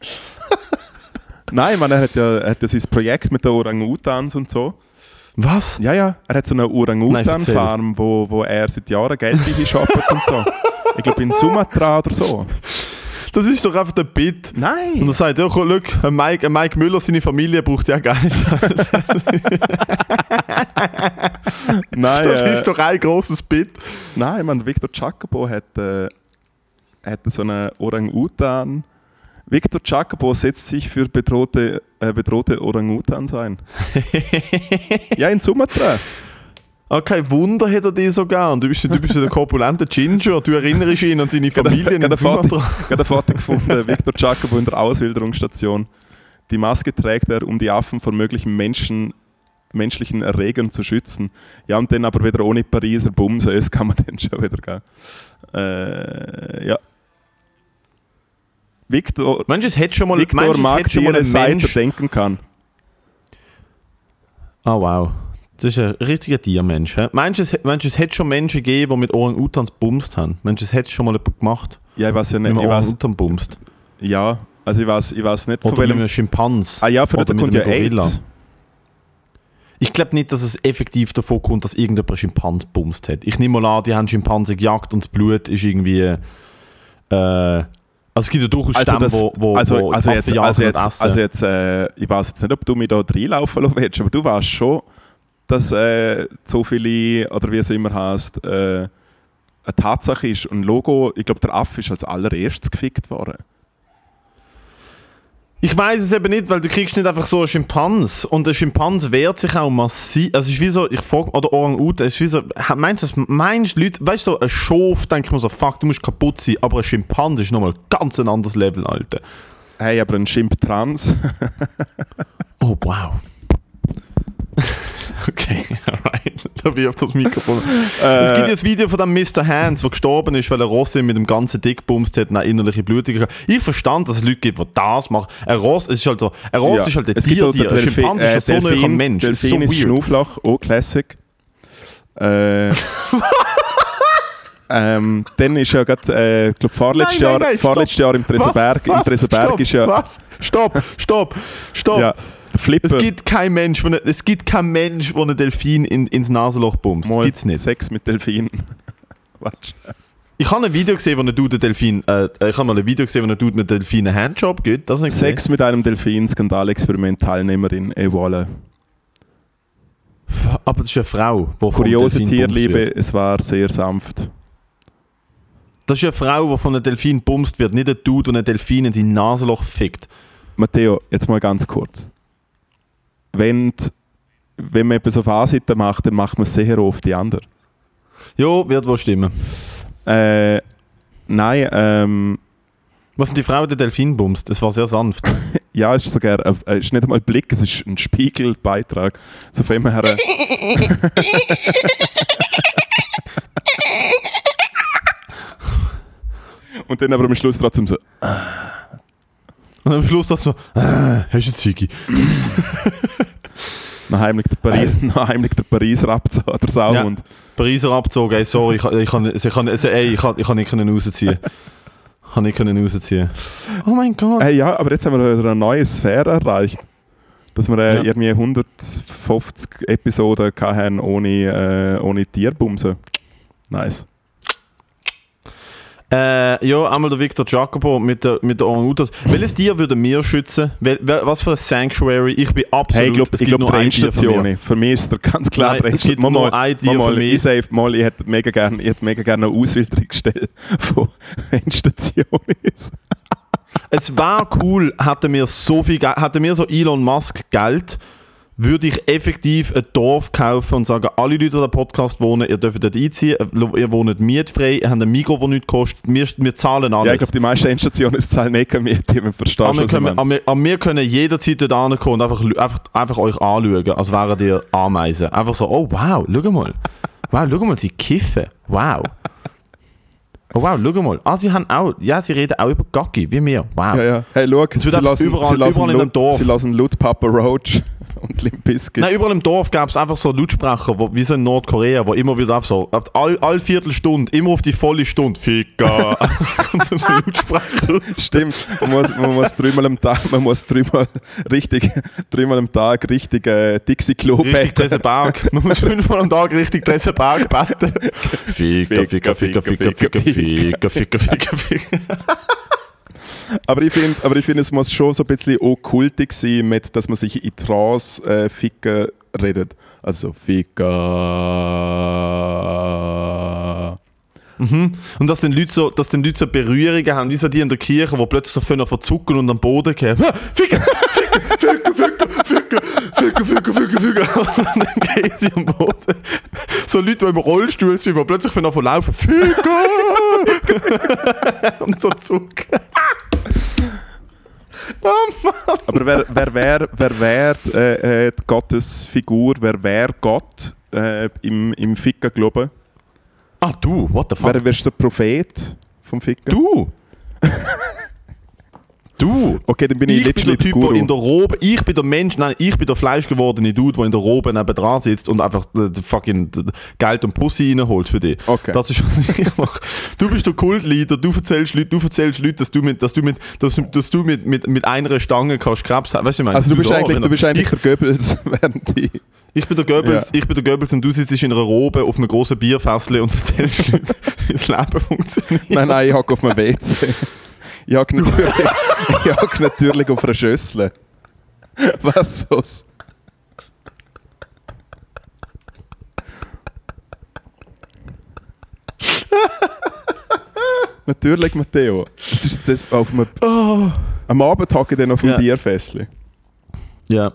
Nein, ich meine, er hat ja, er hat ja sein Projekt mit den Orang-Utans und so. Was? Ja, ja, er hat so eine Orang-Utan-Farm, wo, wo er seit Jahren Geld shoppt und so. Ich glaube in Sumatra oder so. Das ist doch einfach der Bit. Und Nein! er sagt, ja, komm, schau, Mike, Mike Müller, seine Familie braucht ja Geld. Nein, Das äh, ist doch ein großes Bit. nein, man, Victor Jacobo hat, äh, hat so eine Orang-Utan. Victor Jacobo setzt sich für bedrohte, äh, bedrohte Orang-Utans ein. ja, in Sumatra. Okay, Wunder hat er dir sogar. Und du bist, du bist der korpulente Ginger. Du erinnerst ihn an seine Familie in Sumatra. gerade ein Foto gefunden, Victor Jacobo in der Auswilderungsstation. Die Maske trägt er, um die Affen vor möglichen Menschen, menschlichen Erregern zu schützen. Ja, und dann aber wieder ohne Pariser Bumse, das kann man dann schon wieder gehen. Äh, ja. Victor, Meinst du, es hätte schon mal, Victor mag schon mal Tiere, ein seit er Mensch... denken kann. Oh wow. Das ist ein richtiger Tiermensch. Meinst du, es, meinst du, es hätte schon Menschen gegeben, die mit Orang-Utans bumst haben? Meinst du, es hätte schon mal jemand gemacht, Ja, ich weiß ja nicht. weiß, Orang-Utan bumst? ja, also ich weiß, ich weiß nicht, von Oder mit welchem... einem Schimpans? Ah ja, von mit kommt ja Gorilla? AIDS. Ich glaube nicht, dass es effektiv davon kommt, dass irgendjemand Schimpans bumst hat. Ich nehme mal an, die haben Schimpansen gejagt und das Blut ist irgendwie... Äh, also es gibt ja durchaus Also, Stämme, das, wo, wo, also, wo also, jetzt, also, jetzt, essen. also jetzt, äh, ich weiß jetzt nicht, ob du mich da reinlaufen lassen willst, aber du weißt schon, dass äh, so viele, oder wie es immer heißt, äh, eine Tatsache ist. Und Logo, ich glaube, der Affe ist als allererstes gefickt worden. Ich weiß es eben nicht, weil du kriegst nicht einfach so einen Schimpans und ein Schimpans wehrt sich auch massiv. Also es ist wie so, ich frage, oder Orang-Utan, es ist wie so, meinst du, das- meinst du, Leute, weißt du, so ein Schof, denke ich mir so, fuck, du musst kaputt sein, aber ein Schimpans ist nochmal ganz ein anderes Level, Alter. Hey, aber ein Schimp-Trans. Oh, wow. okay, alright. Da wirft das Mikrofon. es gibt ja das Video von dem Mr. Hands, der gestorben ist, weil er Rosse mit dem ganzen Dick bumst hat und auch innerliche gehabt. Ich verstand, dass es Leute gibt, die das machen. Ein Ross, es ist halt so, ein Ross Ja. ist halt ein Es gibt Tier, Tier. Ein Delphin- Schimpans ist äh, so Delphin- am Mensch. Das ist so Delfin ist weird. Schnuflach, auch Classic. Äh, ähm, dann ist ja gerade, äh, ich glaube, vorletztes Nein, nein, Jahr, vorletztes stopp. Jahr im Tresenberg, im Was? Tresenberg Stopp, ist ja, Was? Stopp, stopp, stopp. ja, der Flipper. Es gibt kein Mensch, wo ne, es gibt kein Mensch, wo einen Delfin in, ins Nasenloch bumst. Mal Gibt's nicht. Sex mit Delfinen. Ich habe ein Video gesehen, wo ein Dude Delfin, äh, ich habe mal ein Video gesehen, wo ein Dude mit Delfin einen Handjob gibt. Das ich gesehen. Sex mit einem Delfin, Skandalexperiment, Teilnehmerin, et voilà. Aber das ist eine Frau, die Kuriose Tierliebe, es war sehr sanft. Das ist eine Frau, die von einem Delfin bumst wird, nicht ein Dude, der einen Delfin in sein Nasenloch fickt. Matteo, jetzt mal ganz kurz. Wenn, wenn man etwas auf eine Seite macht, dann macht man es sehr auf die andere. Jo, wird wohl stimmen. Äh, nein, ähm, Was sind die Frau, die den Delfin bumst? Das war sehr sanft. ja, es ist sogar, äh, es ist nicht einmal ein Blick, es ist ein Spiegelbeitrag. So von dem her, äh, Und dann aber am Schluss trotzdem so, Und am Schluss das so, äh, hast du eine Ziggy? noch heimlich der Paris, heimlich der Pariser Abzug oder Sau Ja. und Pariser Abzug, ey, sorry, ich, kann- ich, kann, ich, kann, also, ey, ich, kann, ich kann nicht können rausziehen. Ich kann nicht können rausziehen. Oh mein Gott. Hey, ja, aber jetzt haben wir eine neue Sphäre erreicht. Dass wir äh, Ja. irgendwie 150 Episoden hatten ohne, äh, ohne Tierbumsen. Nice. Äh, ja, einmal der Victor Jacobo mit der, mit der Orang-Utans. Welches Tier würde mir schützen? Wel, wel, was für ein Sanctuary? Ich bin absolut... Hey, ich glaube, glaub, nur mir. Trendstation. Für mich ist der ganz klar Nein, es gibt Trendstation. nur ein Tier mal, für mich. Ich, save, mal, ich hätte mega gerne gerne eine Auswilderungsstelle von Endstationen. Es war cool, hätten wir so viel hätten wir so Elon Musk Geld, würde ich effektiv ein Dorf kaufen und sagen, alle Leute, die in den Podcast wohnen, ihr dürft dort einziehen, ihr wohnt mietfrei, ihr habt ein Mikro, das nichts kostet, wir, wir zahlen alles. Ja, ich glaube, die meisten Endstationen zahlen mega mit, man verstehst aber, wir was können, aber, aber wir können jederzeit dort ankommen und einfach, einfach, einfach euch anschauen, als wären ihr Ameisen. Einfach so, oh wow, schau mal. Wow, schau mal, sie kiffen. Wow. Oh wow, schau mal. Ah, sie haben auch, ja, sie reden auch über Gaggi, wie wir. Wow. Ja, ja. Hey, schau, sie lassen, überall- sie lassen, überall Lut, Dorf. sie lassen Lut Papa Roach und Limp Bizkit. Nein, überall im Dorf gab es einfach so Lautsprecher, wo, wie so in Nordkorea, wo immer wieder auf so, auf all, all Viertelstunde, immer auf die volle Stunde, Ficker, kommt so ein Lautsprecher. Stimmt, man muss, man muss dreimal am Tag, man muss dreimal richtig, dreimal am Tag richtig äh, Dixie-Klo Richtig beten. Dressenberg. Man muss fünfmal am Tag richtig Dressenberg beten. Ficker, Ficker, Ficker, Ficker, Ficker, Ficker, Ficker, Ficker, Ficker. Aber ich finde, aber ich finde, es muss schon so ein bisschen okkultig sein, mit, dass man sich in Trance äh, ficken redet. Also Ficker. Und dass den Leute so, dass den Leute so Berührungen haben, wie so die in der Kirche, wo plötzlich so von verzucken und am Boden gehen. Ah, Ficker, Ficker, Ficker, Ficker, Ficker, Ficker, Ficker, Ficker, Ficker. Und dann gehen sie am Boden. So Leute, die im Rollstuhl sind, die plötzlich von laufen. Ficker! und so zucken. Aber wer, wer wäre wer wär, äh, äh, die Gottesfigur, wer wäre Gott äh, im, im Ficken glauben? Ah, du, what the fuck? Wer wärst der Prophet vom Ficken? Du! du! Okay, dann bin ich, Ich bin der Typ, der in der Robe, ich bin der Mensch, nein, ich bin der fleischgewordene Dude, der in der Robe neben dran sitzt und einfach äh, fucking Geld und Pussy reinholt für dich. Okay. Das ist, was ich mache. Du bist der Kultleader, du erzählst Leute, du erzählst Leute, dass du mit, dass du mit, dass, dass du mit, mit, mit einer Stange kannst Krebs haben. Weißt du, ich meine? also du bist da, eigentlich, du bist eigentlich der Goebbels, während die... ich bin der Goebbels, Ja. ich bin der Goebbels und du sitzt in einer Robe auf einem großen Bierfässle und erzählst Leuten, wie das Leben funktioniert. Nein, nein, ich hocke auf einem WC. Ich hocke natürlich, ich natürlich auf einer Schüssel. Was so's? natürlich, Matteo. Was ist jetzt das auf einem... Oh, Am Abend hocke ich dann auf dem Ja. Bierfässli. Ja.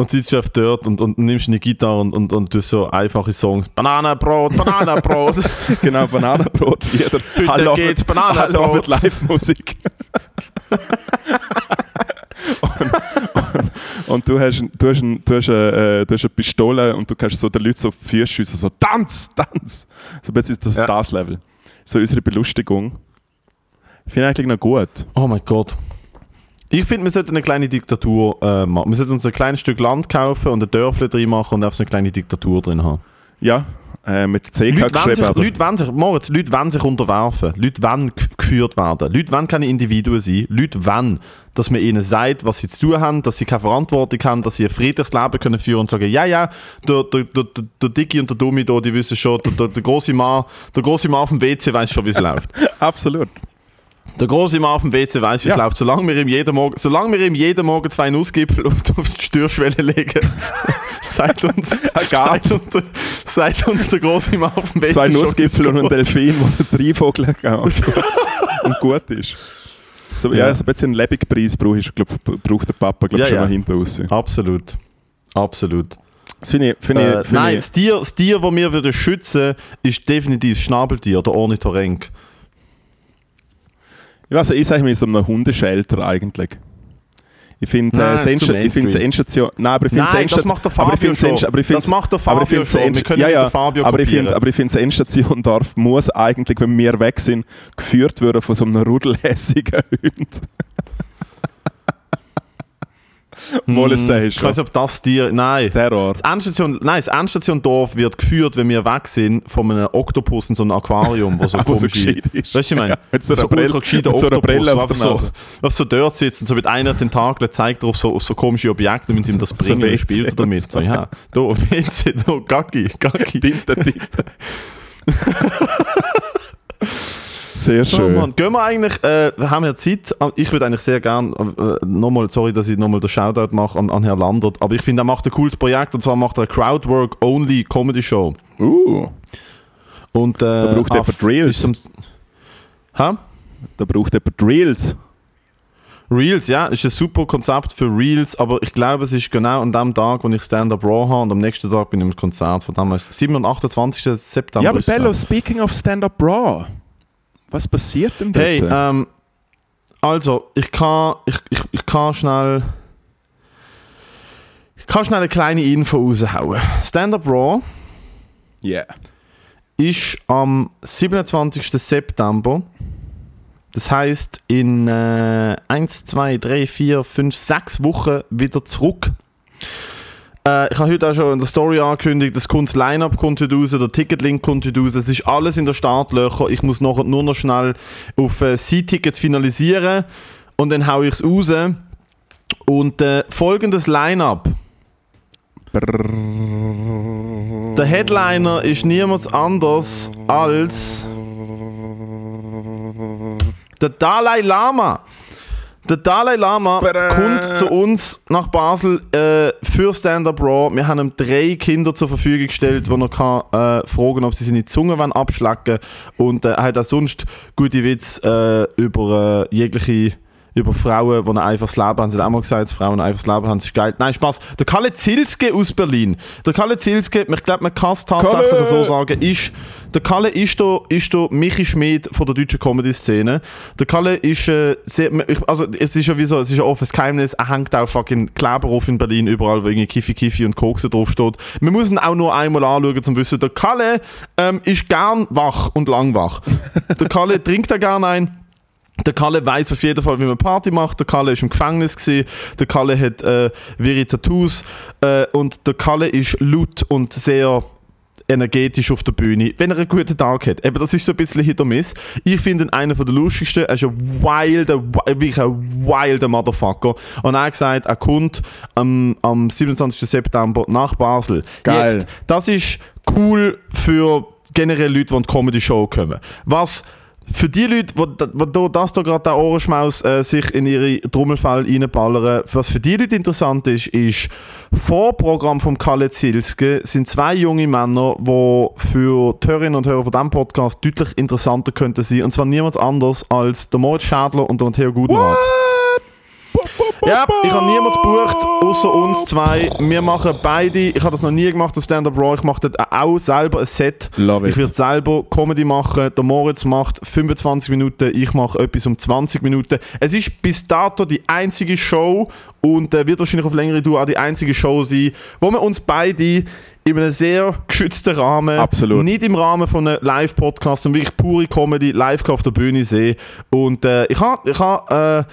Und sitzt einfach dort und, und nimmst eine Gitarre und, und, und tust so einfache Songs. Bananenbrot, Bananenbrot. Genau, Bananenbrot, Lieder. Heute geht's Bananenbrot. Hallo Live-Musik. und, und, und du hast, du hast, ein- du hast, eine, äh, du hast eine Pistole und du kannst so den Leuten so Füße schiessen, so Tanz, Tanz. So jetzt ist das Ja. das Level. So unsere Belustigung. Ich finde eigentlich noch gut. oh mein Gott. Ich finde, wir sollten eine kleine Diktatur äh, machen. Wir sollten uns ein kleines Stück Land kaufen und ein Dörfle drin machen und einfach so eine kleine Diktatur drin haben. Ja, äh, mit CK Leute geschrieben, sich, Leute, wollen sich, Moritz, Leute wollen sich unterwerfen. Leute wollen geführt werden. Leute wollen keine Individuen sein. Leute wollen, dass man ihnen sagt, was sie zu tun haben, dass sie keine Verantwortung haben, dass sie ein friedliches Leben können führen und sagen, ja, ja, der, der, der, der, der Dickie und der Dummi da, die wissen schon, der, der, der große Mann, der große Mann auf dem WC weiß schon, wie es läuft. absolut. Der große Mann auf dem WC weiß, wie es Ja. läuft. Solange wir ihm jeden Morgen, solange wir ihm jeden Morgen zwei Nussgipfel auf, die Stürschwelle legen, sagt uns, sagt uns, der- sagt uns der große Mann auf dem WC Zwei Nussgipfel und ein. Delfin, wo ein Dreivogel und, gut ist. So, ja. Ja. so ein bisschen einen Lebigpreis braucht, ich glaub, braucht der Papa glaub, Ja, schon ja. mal hinten raus. Absolut. Absolut. Das finde ich, finde Äh, ich, finde nein, ich das Tier, das Tier, das wir würden schützen ist definitiv das Schnabeltier, der Ornithorynk. Ich weiß, ich sage mir so einem Hundeschelter eigentlich. Ich finde äh, ich finde Mainstream. Endstation. Nein, aber ich finde Nein, das macht der Fabio aber ich schon. Aber ich Das macht der aber ich Fabio finde das schon. Wir können ja, nicht ja, Fabio aber ich finde, aber ich finde, das Endstation darf, muss eigentlich, wenn wir weg sind, geführt werden von so einem rudelhässigen Hund. Hm, sagst Ich weiß nicht, ob das Tier. Nein. Terror. Das Endstation, nein, das Endstation-Dorf wird geführt, wenn wir weg sind, von einem Oktopus in so einem Aquarium, wo so Wo so komische... gescheit ist. Weißt du, ich meine, Ja, mit so so Brille- ultra gescheiter so Oktopus, Brille auf so, auf so dort sitzt und so mit einer Tentakel zeigt er auf so, so komische Objekte, wenn sie ihm das So bringen, WC und spielt er damit. So, ja, da, WC, da, Gaggi, Gaggi. Tinte, Tinte. Sehr Oh schön. Mann. Gehen wir eigentlich, äh, haben wir Zeit? Ich würde eigentlich sehr gerne, äh, nochmal, sorry, dass ich nochmal den Shoutout mache an, an Herrn Landert, aber ich finde, er macht ein cooles Projekt und zwar macht er eine Crowdwork-Only Comedy Show. uh, Und, äh, Da braucht auf- jemand Reels. Hä? da braucht jemand Reels. Reels, ja, ist ein super Konzept für Reels, aber ich glaube, es ist genau an dem Tag, wo ich Stand-Up Raw habe und am nächsten Tag bin ich im Konzert von damals, 7. und 28. September. Ja, aber Bello, speaking of Stand-Up Raw, was passiert denn dort? Hey, ähm, also, ich kann, ich, ich, ich kann schnell. Ich kann schnell eine kleine Info raushauen. Stand-Up Raw yeah. ist am 27. September. Das heißt in äh, 1, 2, 3, 4, 5, 6 Wochen wieder zurück. Äh, ich habe heute auch schon in der Story angekündigt, das Kunst Line-Up kommt heute raus, der Ticketlink kommt heute raus. Es ist alles in der Startlöcher. Ich muss nachher nur noch schnell auf äh, C-Tickets finalisieren und dann haue ich es raus. Und äh, folgendes Line-Up. Der Headliner ist niemand anders als der Dalai Lama. Der Dalai Lama Bada. kommt zu uns nach Basel äh, für Stand-Up Raw. Wir haben ihm drei Kinder zur Verfügung gestellt, wo er kann, äh, fragen ob sie seine Zunge wollen abschlecken Und äh, er hat auch sonst gute Witze äh, über äh, jegliche über Frauen, die ein einfaches Leben haben. Sie hat auch mal gesagt, dass Frauen ein einfaches Leben haben. Das ist geil. Nein, Spaß. Der Kalle Zilske aus Berlin. Der Kalle Zilske, ich glaube, man kann es tatsächlich Kalle! so sagen, ist, der Kalle ist da, ist da Michi Schmid von der deutschen Comedy-Szene. Der Kalle ist, äh, sehr, also es ist ja wie so, es ist ein offenes Geheimnis, er hängt auch fucking Kleber auf in Berlin, überall, wo irgendwie Kiffi Kiffi und Kokse draufsteht. Man muss ihn auch nur einmal anschauen, um zu wissen, der Kalle ähm, ist gern wach und lang wach. der Kalle trinkt da gern ein. Der Kalle weiß auf jeden Fall, wie man Party macht. Der Kalle ist im Gefängnis gewesen. Der Kalle hat äh, wirre Tattoos äh, und der Kalle ist laut und sehr energetisch auf der Bühne, wenn er einen guten Tag hat. Eben, das ist so ein bisschen Hit or Miss. Ich finde ihn einer der lustigsten. Er ist ein wilder, wi- wirklich ein wilder Motherfucker. Und er hat gesagt, er kommt am, am 27. September nach Basel. Geil. Jetzt, das ist cool für generell Leute, die an die Comedy-Show kommen. Was für die Leute, die, die das da gerade der Ohrenschmaus äh, sich in ihre Trommelfell reinballern, was für die Leute interessant ist, ist, Vorprogramm vom Kalle Zilske sind zwei junge Männer, die für die Hörerinnen und Hörer von diesem Podcast deutlich interessanter könnten sein. Und zwar niemand anders als der Moritz Schädler und der Matteo Gudenrat. Ja, ich habe niemanden gebucht, außer uns zwei. Wir machen beide, ich habe das noch nie gemacht auf Stand-Up Raw, ich mache dort auch selber ein Set. Love. Ich werde selber Comedy machen. Der Moritz macht 25 Minuten, ich mache etwas um 20 Minuten. Es ist bis dato die einzige Show und äh, wird wahrscheinlich auf längere Dauer auch die einzige Show sein, wo wir uns beide in einem sehr geschützten Rahmen, Absolut. nicht im Rahmen von einem Live-Podcast, sondern wirklich pure Comedy live auf der Bühne sehen. Und äh, ich habe ich hab, äh,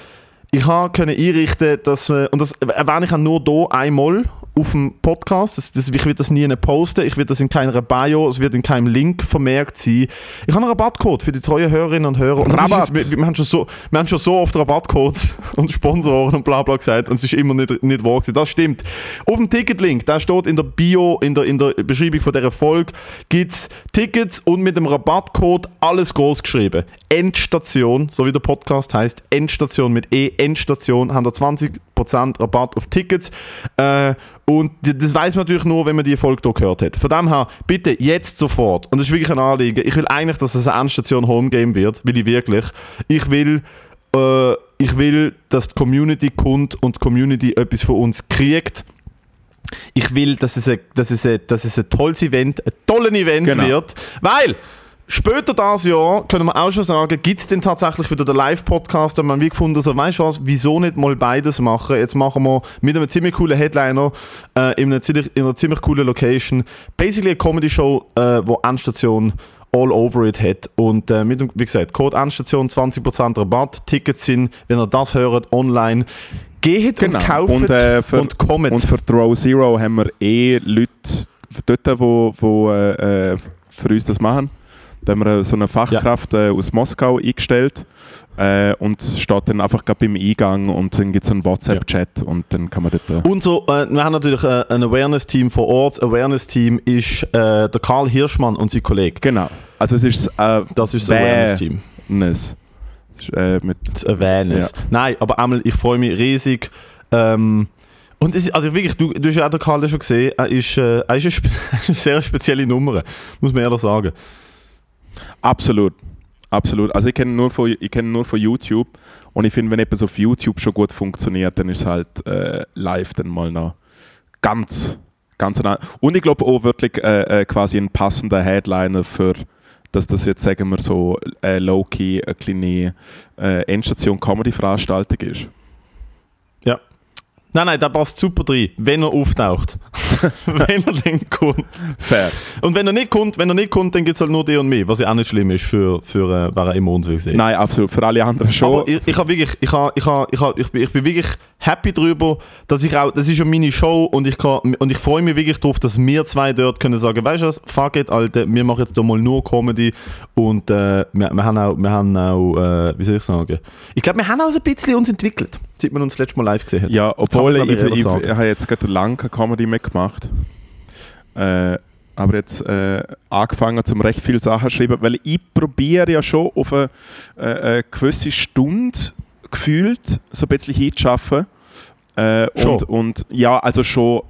ich können einrichten, dass wir, und das erwähne ich auch nur hier einmal auf dem Podcast, das, das, ich werde das nie posten, ich werde das in keiner Bio, es wird in keinem Link vermerkt sein. Ich habe einen Rabattcode für die treuen Hörerinnen und Hörer. Und Rabatt! Jetzt, wir, wir, haben schon so, wir haben schon so oft Rabattcodes und Sponsoren und bla bla gesagt und es ist immer nicht, nicht wahr gewesen. Das stimmt. Auf dem Ticketlink, da steht in der Bio, in der, in der Beschreibung von dieser Folge, gibt es Tickets und mit dem Rabattcode alles groß geschrieben. Endstation, so wie der Podcast heißt, Endstation mit E, Endstation, haben da 20% Rabatt auf Tickets. Äh, und das weiß man natürlich nur, wenn man die Folge hier gehört hat. Von dem her, bitte jetzt sofort. Und das ist wirklich ein Anliegen. Ich will eigentlich, dass es eine Endstation Homegame wird. Will ich wirklich. Ich will, äh, ich will, dass die Community kommt und die Community etwas von uns kriegt. Ich will, dass es ein, dass es ein, dass es ein tolles Event, ein tolles Event Genau. wird. Weil, später dieses Jahr, können wir auch schon sagen, gibt es denn tatsächlich wieder den Live-Podcast, da haben wir gefunden, so, weißt du was, wieso nicht mal beides machen? Jetzt machen wir mit einem ziemlich coolen Headliner äh, in, einer ziemlich, in einer ziemlich coolen Location, basically eine Comedy-Show, äh, wo Endstation all over it hat. Und äh, mit dem, wie gesagt, Code Endstation 20% Rabatt. Tickets sind, wenn ihr das hört, online. Geht Genau. und kauft Und, äh, für- und kommt. Und für Throw Zero haben wir eh Leute dort, wo, wo äh, äh, für uns das machen. Da haben wir so eine Fachkraft äh, aus Moskau eingestellt äh, und steht dann einfach gerade beim Eingang und dann gibt es einen WhatsApp-Chat und dann kann man dort... Äh, Und so, äh, wir haben natürlich äh, ein Awareness-Team vor Ort. Das Awareness-Team ist äh, der Karl Hirschmann und sein Kollege. genau. Also es ist äh, Das ist das Awareness-Team. Äh, mit, Das Awareness. Nein, aber einmal, ich freue mich riesig. Ähm, und es ist, also wirklich, du, du hast ja auch den Karl schon gesehen, er ist, äh, er ist eine, spe eine sehr spezielle Nummer, muss man ehrlich sagen. Absolut. Absolut. Also ich kenne nur von ich kenne nur von YouTube und ich finde, wenn etwas auf YouTube schon gut funktioniert, dann ist es halt äh, live dann mal noch ganz ganz nah. Und ich glaube auch wirklich äh, äh, quasi ein passender Headliner für dass das jetzt sagen wir so äh, low key eine kleine äh, Endstation Comedy Veranstaltung ist. Ja. Nein, nein, der passt super drin, wenn er auftaucht. wenn er dann kommt. Fair. Und wenn er nicht kommt, wenn er nicht kommt, dann gibt es halt nur die und mich, was ja auch nicht schlimm ist für, für äh, wer er immer uns will sehen. Nein, absolut. Für alle anderen schon. Aber ich, ich, wirklich, ich, hab, ich, hab, ich, hab, ich, bin, ich bin wirklich happy darüber, dass ich auch, das ist ja meine Show und ich, kann, und ich freue mich wirklich darauf, dass wir zwei dort können sagen, weißt du was, fuck it, Alter, wir machen jetzt da mal nur Comedy und äh, wir, wir haben auch, wir haben auch äh, wie soll ich sagen, ich glaube, wir haben auch so ein bisschen uns entwickelt, seit wir uns das letzte Mal live gesehen haben. Ja, obwohl ich, ich, ich, ich, habe jetzt gerade lange keine Comedy mehr gemacht. Äh, aber jetzt äh, angefangen zum recht viele Sachen zu schreiben, weil ich probiere ja schon auf eine, äh, eine gewisse Stunde gefühlt so ein bisschen hinzuschaffen. Äh, Schon? und, und ja, also schon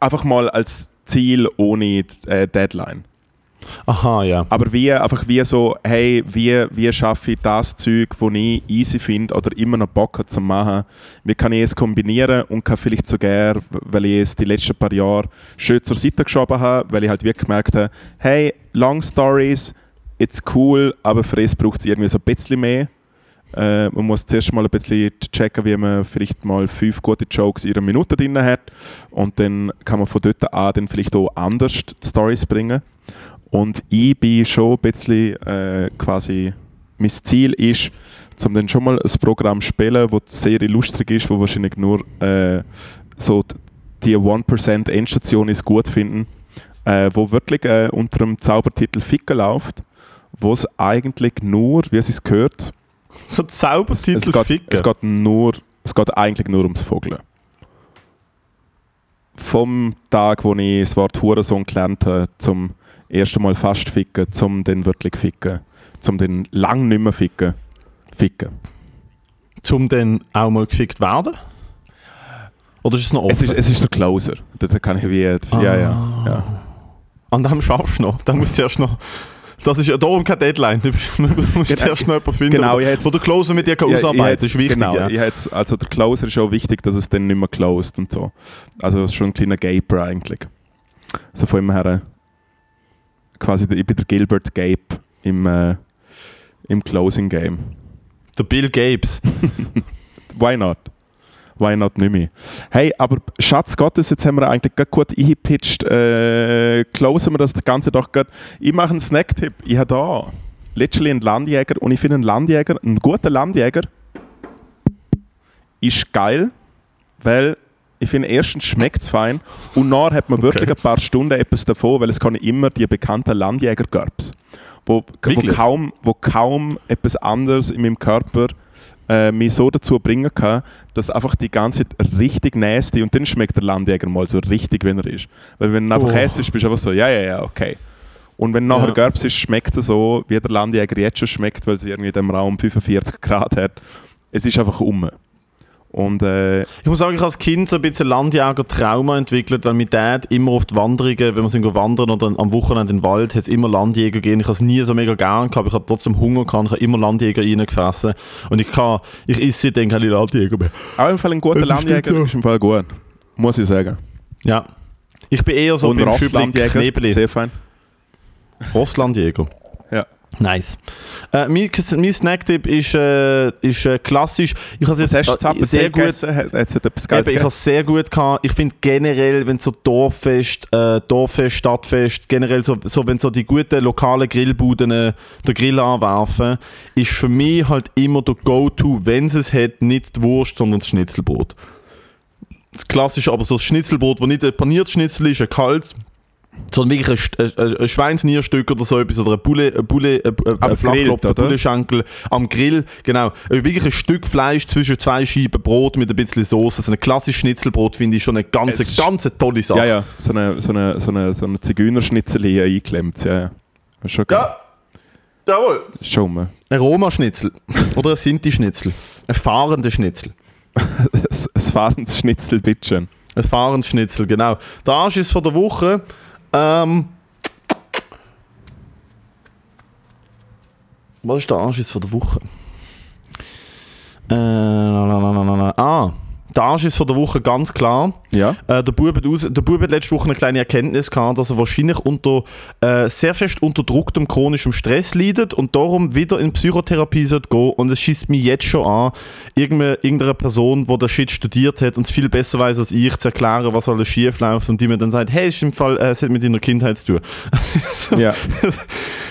einfach mal als Ziel ohne äh, Deadline. Aha, ja. Aber wie, einfach wie so, hey, wie, wie schaffe ich das Zeug, das ich easy finde oder immer noch Bock habe zu machen? Wie kann ich es kombinieren und kann vielleicht sogar, weil ich es die letzten paar Jahre schön zur Seite geschoben habe, weil ich halt wirklich gemerkt habe, hey, Long Stories, it's cool, aber für es braucht es irgendwie so ein bisschen mehr. Äh, man muss zuerst mal ein bisschen checken, wie man vielleicht mal fünf gute Jokes in einer Minute drin hat und dann kann man von dort an dann vielleicht auch anders die Stories bringen. Und ich bin schon ein bisschen äh, quasi, mein Ziel ist, um dann schon mal ein Programm zu spielen, das sehr lustig ist, wo wahrscheinlich nur äh, so die 1% Endstation ist gut finden, äh, wo wirklich äh, unter dem Zaubertitel Ficken läuft, wo es eigentlich nur, wie es sich gehört, So es, Zaubertitel es, geht, ficken. es geht nur, es geht eigentlich nur ums Vogeln. Vom Tag, wo ich das Wort Hurensohn gelernt habe, zum ersten Mal fast ficken, zum dann wirklich ficken, zum den lang nicht mehr ficken. ficken. Zum dann auch mal gefickt werden? Oder ist es noch offen? Es ist, es ist der Closer. Da kann ich wie. Ja, ja. ja. An dem schaffst du noch. Da musst du erst noch. Das ist ja darum keine Deadline. Du musst- Genau. erst noch jemanden finden, Genau, hätt's- wo der Closer mit dir kann Ja, ausarbeiten kann. Das ist wichtig. Genau, ja. hätt's- also der Closer ist auch wichtig, dass es dann nicht mehr closed und so. Also es ist schon ein kleiner Gaper eigentlich. So von ihm her quasi, der, ich bin der Gilbert Gape im, äh, im Closing Game. Der Bill Gabes. Why not? Why not nicht mehr? Hey, aber Schatz Gottes, jetzt haben wir eigentlich gut eingepitcht. Äh, closen wir das Ganze doch gerade. Ich mache einen Snacktipp. Ich habe da literally einen Landjäger und ich finde einen Landjäger, einen guten Landjäger ist geil, weil ich finde, erstens schmeckt es fein und nachher hat man wirklich ein paar Stunden etwas davon, weil es kann immer die bekannten Landjäger-Gerbs, wo, wo, Wirklich? kaum, wo kaum etwas anderes in meinem Körper äh, mich so dazu bringen kann, dass einfach die ganze Zeit richtig nasty und dann schmeckt der Landjäger mal so richtig, wenn er ist. Weil wenn du einfach Oh. essst, bist du einfach so, ja, ja, ja, okay. Und wenn nachher Ja. Gerbs ist, schmeckt er so, wie der Landjäger jetzt schon schmeckt, weil es irgendwie in dem Raum 45 Grad hat. Es ist einfach um. Und äh, Ich muss sagen, ich habe als Kind so ein bisschen Landjäger-Trauma entwickelt, weil mit Dad immer auf die Wanderungen, wenn wir sind wandern oder am Wochenende in den Wald, hat es immer Landjäger gegeben. Ich habe es nie so mega gern gehabt, ich habe trotzdem Hunger gehabt, ich habe immer Landjäger reingefressen. Und ich kann, ich esse seitdem keine Landjäger mehr. auch im Fall ein guter Landjäger so. ist im Fall gut. Muss ich sagen. Ja. Ich bin eher so Schübling Rostlandjäger, sehr fein. Rostlandjäger. Ja. Nice. Äh, mein, mein Snacktipp ist, äh, ist äh, klassisch. Ich habe jetzt äh, sehr gut Eben, ich habe sehr gut gehabt. Ich finde generell, wenn so Dorffest, äh, Dorffest, Stadtfest, generell so, so, wenn so die guten lokalen Grillbuden äh, den Grill anwerfen, ist für mich halt immer der Go-To, wenn es es hat, nicht die Wurst, sondern das Schnitzelbrot. Das klassische, aber so das Schnitzelbrot, wo nicht ein paniertes Schnitzel ist, ein kaltes, sondern wirklich ein, ein, ein Schweinsnierstück oder so etwas oder ein Bulle, ein Bulle, ein, ein, Aber ein Flachkopf, ein oder? Bullenschenkel am Grill, genau. Äh, Wirklich ein Stück Fleisch zwischen zwei Scheiben Brot mit ein bisschen Soße. So ein klassisches Schnitzelbrot finde ich schon eine ganz, Es- ganz tolle Sache. Ja, ja, so eine, so eine, so eine, so eine Zigeunerschnitzel hier eingeklemmt. Ja, ja. Ist schon geil. jawohl. Das ist schon mal. Ein Roma-Schnitzel oder ein Sinti-Schnitzel. Ein fahrender Schnitzel. Ein fahrendes Schnitzel, bitte. Ein fahrendes Schnitzel, genau. Der Arsch ist von der Woche. Ähm, was ist der Arsch ist von der Woche? Äh, na, na, na, na, na. Ah, der Arsch ist von der Woche ganz klar. Ja. Äh, der, Bub hat aus, der Bub hat letzte Woche eine kleine Erkenntnis gehabt, dass er wahrscheinlich unter äh, sehr fest unterdrücktem chronischem Stress leidet und darum wieder in Psychotherapie sollte gehen. Und es schießt mich jetzt schon an, irgendeine, irgendeiner Person, die das Shit studiert hat und es viel besser weiß als ich, zu erklären, was alles schief läuft und die mir dann sagt, hey, ist im Fall, äh, es hat mit deiner Kindheit zu tun. ja.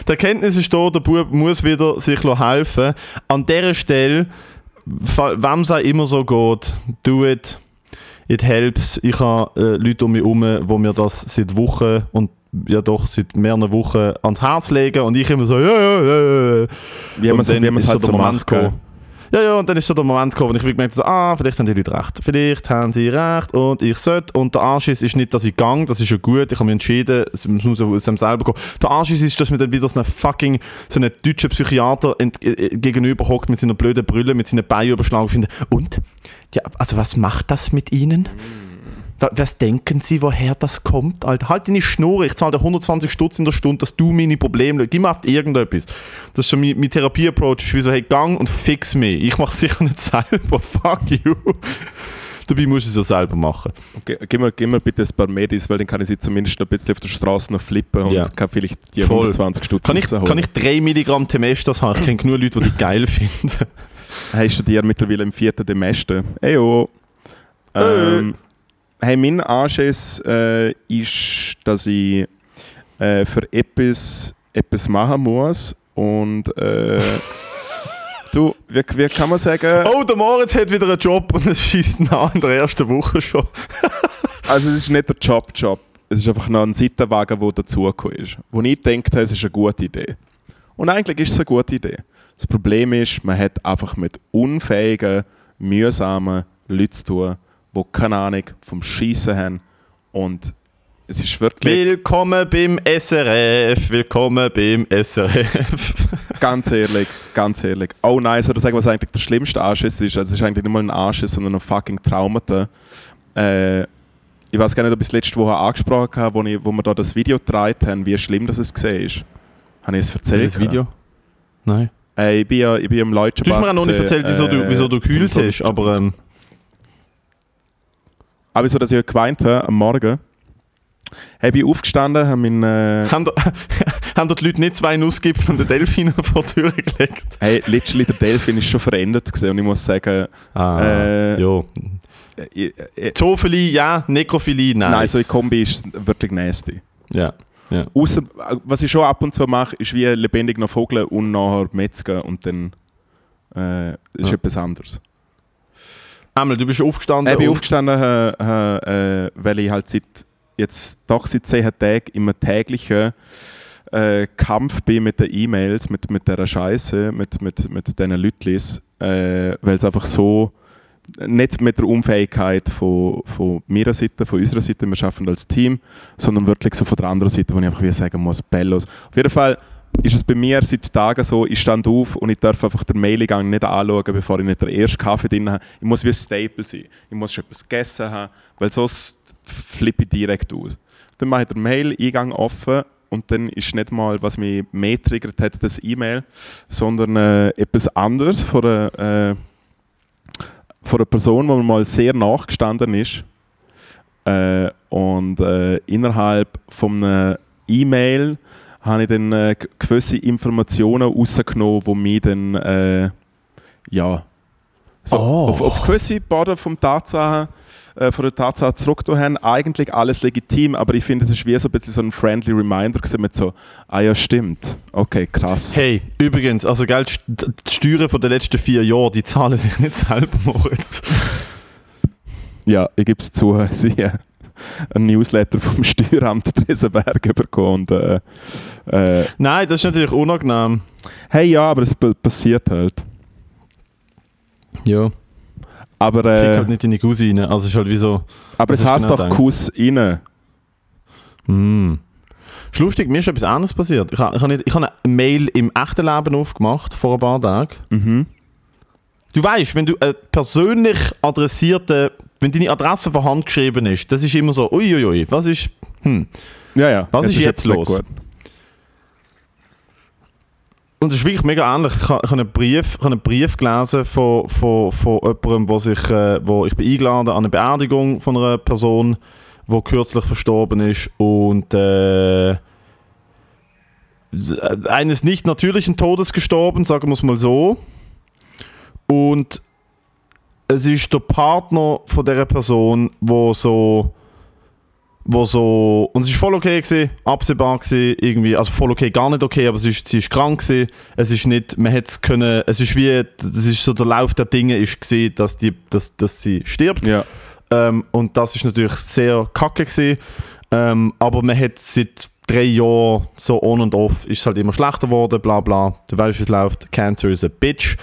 Die Erkenntnis ist da, der Bub muss wieder sich helfen. An dieser Stelle, wem es auch immer so geht, do it. It helps. Ich habe äh, Leute um mich herum, die mir das seit Wochen und ja doch seit mehreren Wochen ans Herz legen und ich immer so, ja, ja, ja, ja. Wie man es halt so Moment macht. gekommen. Ja, ja, und dann ist so der Moment gekommen, wo ich gemerkt habe, ah, vielleicht haben die Leute recht. Vielleicht haben sie recht und ich sollte. Und der Anschiss ist nicht, dass ich gang, das ist ja gut, ich habe mich entschieden, es muss aus dem selber kommen. Der Anschiss ist, dass mir dann wieder so ein fucking, so einen deutschen Psychiater ent, äh, gegenüber hockt mit seiner blöden Brille, mit seinen Beinen überschlagen und und? Ja, also was macht das mit ihnen? Wa- Was denken Sie, woher das kommt? Alter, halt deine Schnur, ich zahle dir 120 Stutz in der Stunde, dass du meine Probleme löst. Gib mir auf irgendetwas. Das ist schon mein, mein Therapie-Approach. ist wie so, hey, gang und fix mich. Ich mache sicher nicht selber. Fuck you. Dabei muss ich es ja selber machen. Ge- Gib mir, gib mir bitte ein paar Medis, weil dann kann ich sie zumindest noch ein bisschen auf der Straße noch flippen und Ja. kann vielleicht die Voll. 120 Stutz Kann ich, kann ich 3 Milligramm Temestas haben? Ich kenne genug Leute, die die geil finden. Hey, ich studiere mittlerweile im vierten Semester. Eyo. Ähm, hey, mein Anschiss äh, ist, dass ich äh, für etwas, etwas machen muss. Und äh, du, wie, wie kann man sagen? Oh, der Moritz hat wieder einen Job und es schießt nach in der ersten Woche schon. Also, es ist nicht der Job-Job. Es ist einfach noch ein Seitenwagen, der dazugekommen ist. Wo ich gedacht habe, es ist eine gute Idee. Und eigentlich ist es eine gute Idee. Das Problem ist, man hat einfach mit unfähigen, mühsamen Leuten zu tun, die keine Ahnung vom Schießen haben und es ist wirklich, Willkommen beim SRF, willkommen beim SRF. ganz ehrlich, ganz ehrlich. Oh nein, soll ich sagen, was eigentlich der schlimmste Anschiss ist? Also es ist eigentlich nicht mal ein Anschiss, sondern ein fucking Traumata. Äh, ich weiß gar nicht, ob ich es letzte Woche angesprochen habe, wo, ich, wo wir da das Video gedreht haben, wie schlimm das es gesehen ist. Habe ich es erzählt? das Video? Nein. Äh, ich bin ja ich bin im Leutschenbach. Du hast mir auch noch nicht erzählt, wieso du, äh, wieso du zum gekühlt so- hast, aber ähm, Aber so, dass ich geweint habe am Morgen. Habe ich aufgestanden, habe meinen... Äh, haben, haben die Leute nicht zwei Nussgipfel und den Delfin vor die Tür gelegt? hey, literally, der Delfin ist schon verändert gewesen und ich muss sagen... Ah, Äh, ja. Äh, äh, Zoophilie, ja, Nekrophilie, nein. nein, so in Kombi ist wirklich nasty. Ja. ja. Ausser, was ich schon ab und zu mache, ist wie lebendig noch Vogeln und nachher metzgen und dann äh, ist Ja. etwas anderes. Einmal, du bist aufgestanden Ich bin aufgestanden, äh, äh, äh, weil ich halt seit jetzt doch seit zehn Tagen immer täglichen äh, Kampf bin mit den E-Mails, mit, mit dieser Scheiße, mit, mit, mit diesen Lütlis, äh, weil es einfach so nicht mit der Unfähigkeit von, von meiner Seite, von unserer Seite, wir schaffen als Team, sondern wirklich so von der anderen Seite, wo ich einfach wie sagen muss, Bellos. Auf jeden Fall ist es bei mir seit Tagen so, ich stand auf und ich darf einfach den Mailgang nicht anschauen, bevor ich nicht den ersten Kaffee drin habe. Ich muss wie ein Staple sein. Ich muss schon etwas gegessen haben, weil sonst flippe ich direkt aus. Dann mache ich den Mail-Eingang offen und dann ist nicht mal, was mich mehr triggert hat, das E-Mail, sondern äh, etwas anderes von einer, äh, einer Person, die mir mal sehr nachgestanden ist. Äh, und äh, innerhalb von einer E-Mail habe ich dann äh, gewisse Informationen rausgenommen, die mich dann äh, ja, so Oh. auf, auf gewisse Boden vom Tatsachen, äh, von der Tatsache zurückgetan haben. Eigentlich alles legitim, aber ich finde, es ist wie so ein bisschen so ein friendly Reminder gewesen mit so, ah ja, stimmt, okay, krass. Hey, übrigens, also gell, die St- die Steuern von den letzten vier Jahren, die zahlen sich nicht selber, Moritz. Ja, ich gebe es zu, sie einen Newsletter vom Steueramt Dresenberg bekommen. Und, äh, äh, Nein, das ist natürlich unangenehm. hey, ja, aber es pa- passiert halt. Ja, Aber, krieg äh, halt nicht in die Cousine. Also es ist halt wie so... aber es heißt genau doch gedacht. Kuss rein. Hm. Ist lustig, mir ist etwas anderes passiert. Ich habe ich nicht- ich habe eine Mail im echten Leben aufgemacht, vor ein paar Tagen. Mhm. Du weißt, wenn du eine persönlich adressierte, wenn deine Adresse von Hand geschrieben ist, das ist immer so, uiuiui, was ist, hm. Ja, ja. Was ist jetzt los? gut. Und es ist wirklich mega ähnlich. Ich habe, einen, Brief, ich habe einen Brief gelesen von, von, von jemandem, wo, sich, äh, wo ich bin eingeladen an eine Beerdigung von einer Person, die kürzlich verstorben ist und äh, s- eines nicht natürlichen Todes gestorben, sagen wir es mal so. Und es ist der Partner von dieser Person, wo so wo so und es ist voll okay gewesen, absehbar gewesen, irgendwie, also voll okay, gar nicht okay, aber sie ist, sie ist krank gewesen, es ist nicht, man hätte es können, es ist wie, das ist so der Lauf der Dinge ist gesehen, dass die, dass, dass sie stirbt. Ja. ähm, und das ist natürlich sehr kacke gewesen, ähm, aber man hat seit drei Jahren so on und off ist es halt immer schlechter geworden, bla bla, du weißt wie es läuft, Cancer is a bitch.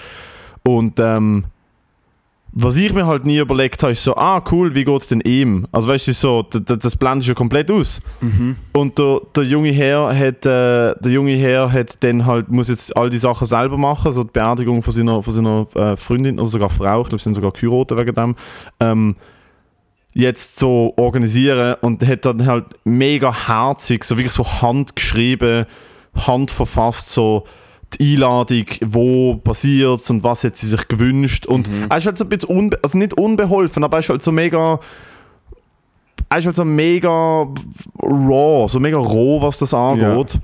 Und ähm, was ich mir halt nie überlegt habe, ist so, ah cool, wie geht es denn ihm? Also weißt du, so, d- d- das blendest ja komplett aus. Mhm. Und der, der junge Herr hat, äh, der junge Herr hat dann halt, muss jetzt all die Sachen selber machen, so die Beerdigung von seiner, von seiner äh, Freundin oder sogar Frau, ich glaube, sie sind sogar geheiratet wegen dem, ähm, jetzt so organisieren und hat dann halt mega herzig, so wirklich so handgeschrieben, handverfasst, so die Einladung, wo passiert und was hat sie sich gewünscht? Und er ist halt so ein bisschen, unbe also nicht unbeholfen, aber er ist halt so mega er ist halt so mega raw, so mega roh, was das angeht.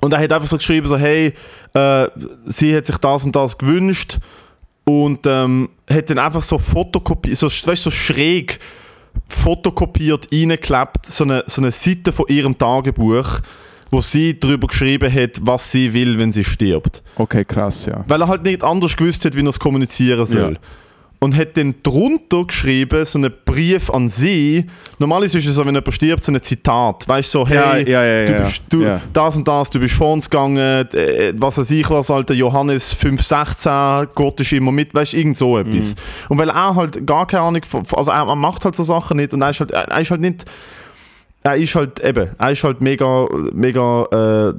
Und er hat einfach so geschrieben, so, hey, äh, sie hat sich das und das gewünscht und ähm, hat dann einfach so fotokopiert, so, weißt, so schräg fotokopiert reingeklebt, so eine, so eine Seite von ihrem Tagebuch, wo sie darüber geschrieben hat, was sie will, wenn sie stirbt. Okay, krass, ja. Weil er halt nicht anders gewusst hat, wie er es kommunizieren soll. Ja. Und hat dann drunter geschrieben, so einen Brief an sie. Normalerweise ist es so, wenn jemand stirbt, so ein Zitat. Weißt du, so, hey, Ja, ja, ja, du bist du, das und das, du bist vor uns gegangen, äh, was weiß ich was, alter Johannes 5,16, Gott ist immer mit, weißt du, irgend so etwas. Mhm. Und weil er halt gar keine Ahnung, also er, er macht halt so Sachen nicht und er ist halt, er ist halt nicht, er ist halt eben, er ist halt mega, mega, äh,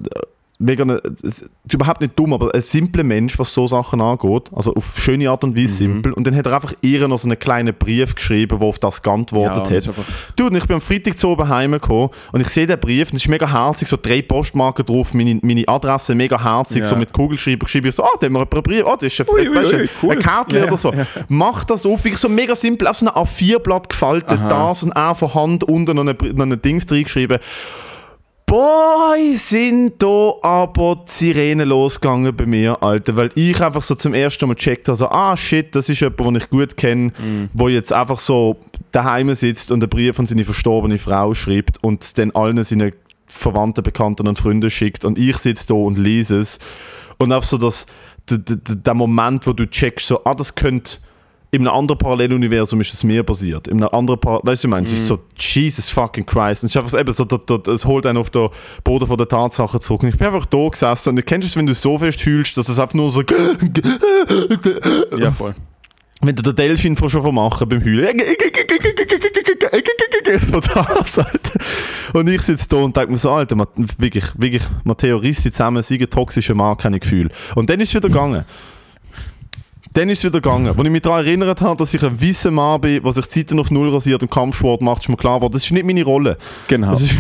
mega es- überhaupt nicht dumm, aber ein simpler Mensch, was so Sachen angeht. Also auf schöne Art und Weise simpel. Und dann hat er einfach ihr noch so einen kleinen Brief geschrieben, wo auf das geantwortet und es hat. Du, und ich bin am Freitag zu oben heimgekommen und ich sehe den Brief und es ist mega herzig, so drei Postmarken drauf, meine, meine Adresse mega herzig, Ja. so mit Kugelschreiber geschrieben. Ich so, ah, da haben wir einen Brief, ah, das ist ein, Ui, ui, weißt ui, cool. ein Kärtchen Ja, oder so. Mach das auf, wirklich so mega simpel, auf so ein A4-Blatt gefaltet, das und auch von Hand unten noch ein, noch ein Dings reingeschrieben. Boy, sind da aber die Sirenen losgegangen bei mir, Alter, weil ich einfach so zum ersten Mal gecheckt habe, so, ah shit, das ist jemand, den ich gut kenne, wo jetzt einfach so daheim sitzt und einen Brief an seine verstorbene Frau schreibt und es dann allen seinen Verwandten, Bekannten und Freunden schickt und ich sitze da und lese es. Und einfach so das, der Moment, wo du checkst, so, ah, das könnte in einem anderen Paralleluniversum ist es mir passiert. In einem anderen Par weißt du, ich meine, es ist so, Jesus fucking Christ. Und es ist einfach eben so, es holt einen auf den Boden von der Tatsache zurück. Und ich bin einfach da gesessen und du kennst es, wenn du so fest heulst, dass es einfach nur so, Ja, voll. wenn du den Delfin schon machen beim Heulen. So das, Alter. Und ich sitze da und denke mir so, Alter, wirklich, wirklich, Matteo, riss sie zusammen, siege toxische Mann, keine Gefühl. Und dann ist es wieder gegangen. Dann ist es wieder gegangen. Als ich mich daran erinnert habe, dass ich ein weißer Mann bin, der sich Zeiten auf Null rasiert und Kampfsport macht, ist mir klar geworden, das ist nicht meine Rolle. Genau. Das ist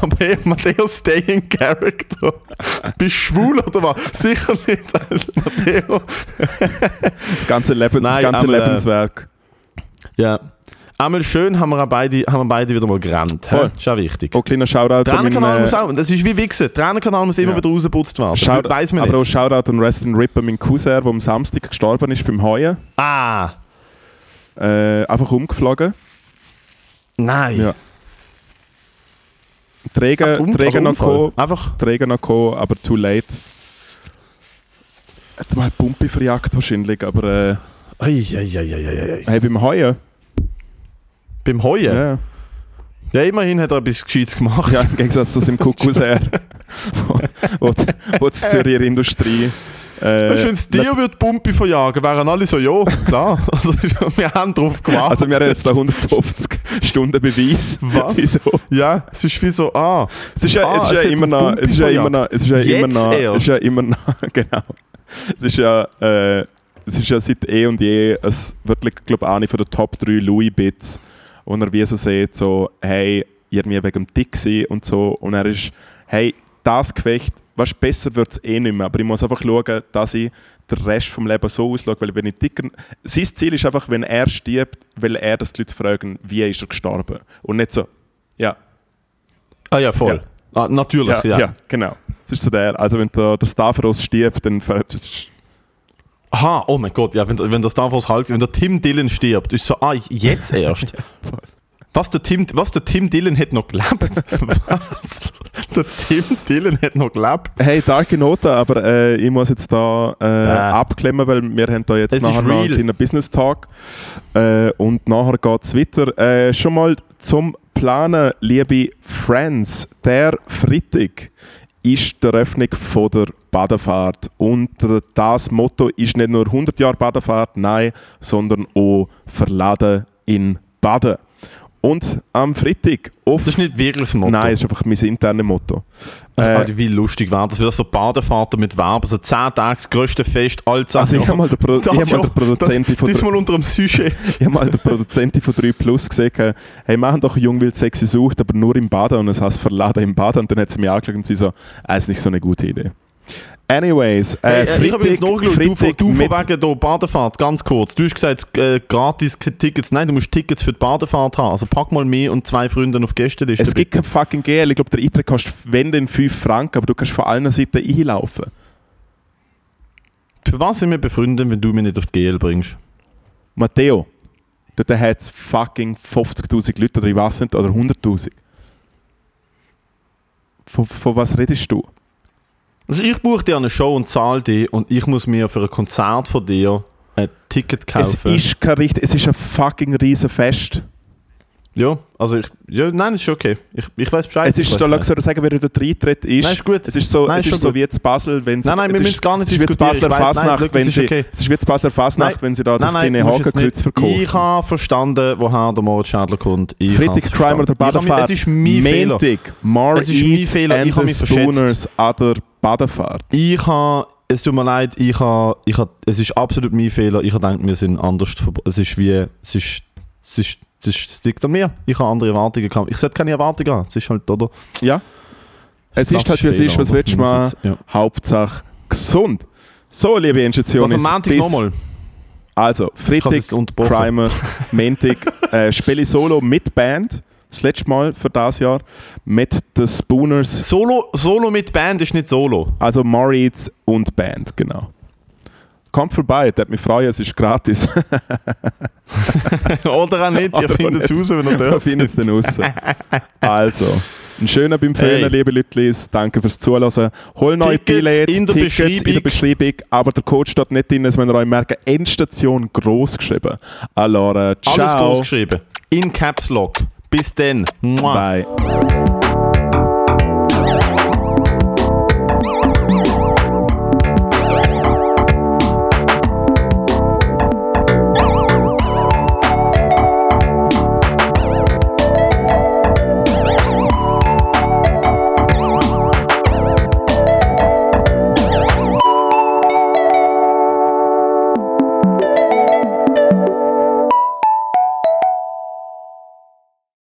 Matteo- stay in character. Bist du schwul oder was? Sicher nicht, Alter. Matteo. Das ganze, Leben, das Nein, ganze einmal, äh, Lebenswerk. Ja. Einmal schön haben wir, auch beide, haben wir beide wieder mal gerannt. Voll. Ist auch wichtig. Oh, kleiner Shoutout an meinen, muss auch, das ist wie Wichsen. Tränenkanal muss immer Ja. wieder rausgeputzt werden. Shout, Weiß man aber auch nicht. Shoutout an Rest in Ripper, mein Cousin, der am Samstag gestorben ist beim Heuen. Ah, Äh, einfach umgeflogen. nein. Ja. Träger, Um- Träger also noch gekommen, Einfach, Träger noch gekommen, aber too late. Hat mal Pumpe verjagt wahrscheinlich, aber äh, ei, ei, ei, ei, ei. hey, beim Heuen. Beim Heuen? Ja. Ja. immerhin hat er etwas Gescheites gemacht. ja, im Gegensatz zu seinem Cousin, wo, wo, wo die Zürcher Industrie. Äh, wenn es dir wird Pumpe verjagen, wären alle so, ja, klar. Also, wir haben drauf gewartet. also wir haben jetzt da 150 Stunden Beweis. Was? Wieso? ja, es ist wie so, ah. Es ist ja, Ah, es ist es ja immer noch, es ist ja immer noch, es ist ja immer noch, es ist ja immer noch, genau. Es ist ja, äh, es ist ja seit eh und je ein, wirklich, glaube ich, eine von den Top 3 Louis-Bits, wo er wie so sieht, so, hey, irgendwie wegen dem Dick sein und so. Und er ist, hey, das Gefecht, was besser wird es eh nicht mehr, aber ich muss einfach schauen, dass ich den Rest vom Leben so ausschaue, weil wenn ich dicker... Sein Ziel ist einfach, wenn er stirbt, will er, dass die Leute fragen, wie ist er gestorben. Und nicht so, ja, Ah ja, voll. Ah, natürlich, ja, ja. ja. genau. Das ist so der. Also wenn der, der Stavros stirbt, dann das ist- Aha, oh mein Gott, ja, wenn, wenn der Star Wars Hulk, wenn der Tim Dillon stirbt, ist so, ah, jetzt erst. Was der, Tim, was der Tim Dillon hat noch gelebt? Was? Der Tim Dillon hat noch gelebt? Hey, darke Note, aber äh, ich muss jetzt da äh, Äh. abklemmen, weil wir haben da jetzt Es nachher noch einen kleinen Business Talk äh, und nachher geht es weiter. Äh, schon mal zum Planen, liebe Friends, der Freitag ist die Eröffnung von der Badefahrt und das Motto ist nicht nur 100 Jahre Badefahrt, nein, sondern auch verladen in Baden. Und am Freitag auf Das ist nicht wirklich das Motto. Nein, das ist einfach mein internes Motto. Äh, Äh, wie lustig wäre das, wäre so Badefahrten mit Werben, so 10 Tage, das grösste Fest, all 10 also ich habe mal den, Pro ich hab mal ja, den Produzenten von, Diesmal unter dem Sujet. ich hab mal den Produzenten von 3 Plus gesagt, hey, wir haben doch Jungwild sexy sucht, aber nur im Baden und es heißt verladen im Baden und dann hat sie mich angeschaut und sie so, ah, ist nicht so eine gute Idee. Anyways, äh, Hey, äh, ich habe jetzt nachgeschaut, du, von- Freitag du von wegen der Badefahrt, ganz kurz. Du hast gesagt, äh, gratis Tickets. Nein, du musst Tickets für die Badefahrt haben. Also pack mal mehr und zwei Freunde auf Gästeliste. Es gibt kein fucking GL. Ich glaube, der Eintritt kostet, wenn denn 5 Franken, aber du kannst von allen Seiten einlaufen. Für was sind wir befreundet, wenn du mich nicht auf die GL bringst? Matteo, dort hat es fucking 50'000 Leute oder ich weiß nicht, oder 100'000. Von, von was redest du? Also ich buche dir eine Show und zahle die und ich muss mir für ein Konzert von dir ein Ticket kaufen. Es ist kein richtig, es ist ein fucking riesen Fest. Ja, also ich, ja, nein, es ist okay. Ich, ich weiß Bescheid. Es ist, da lass ich sagen, wer der Eintritt ist. Nein, ist gut. Es ist so, Nein, es ist so wie jetzt Basel, wenn sie, Nein, nein, wir müssen es gar nicht diskutieren. Basler nein, Fasnacht, schau, wenn es ist sie, okay. es ist wie jetzt Basler Fasnacht, Nein. wenn sie da das Nein, nein, kleine Hakenkreuz verkaufen. Ich habe verstanden, woher der Moritz Schädler kommt. Ich Friedrich hab's Crime oder Badefahrt. Es ist mein Fehler. Mar Es ist mein Fehler, ich and hab the mich. Spooners an der Badefahrt. Ich habe, es tut mir leid, ich habe, ich habe, es ist absolut mein Fehler. Ich habe gedacht, wir sind anders Es ist wie, es ist, es ist, es ist, es liegt an mir. Ich habe andere Erwartungen gehabt. Ich sollte keine Erwartungen haben. Es ist halt, oder? Ja. Es ist halt, wie es ist, was willst du jetzt- Ja. Hauptsache gesund. So, liebe Institutionen, am Montag nochmal? Also, Freitag, unterbrochen. Crimer, Montag, äh, spiele ich Solo mit Band. Das letzte Mal für das Jahr mit den Spooners, Solo, Solo mit Band ist nicht Solo. also Moritz und Band, genau. Kommt vorbei, das mich freuen, es ist gratis. Oder auch nicht. Ihr findet es raus, wenn ihr Wir dort finden es dann raus. Also, ein schöner beim Föhnen, Hey. liebe Leute. Danke fürs Zuhören. Hol neue Billets, in der Tickets in der Beschreibung. Beschreibung, aber der Code steht nicht drin, dass wenn ihr euch merkt, Endstation groß geschrieben. Allora, ciao. Alles groß geschrieben. In Caps Lock. Bis dann. Mua. Bye.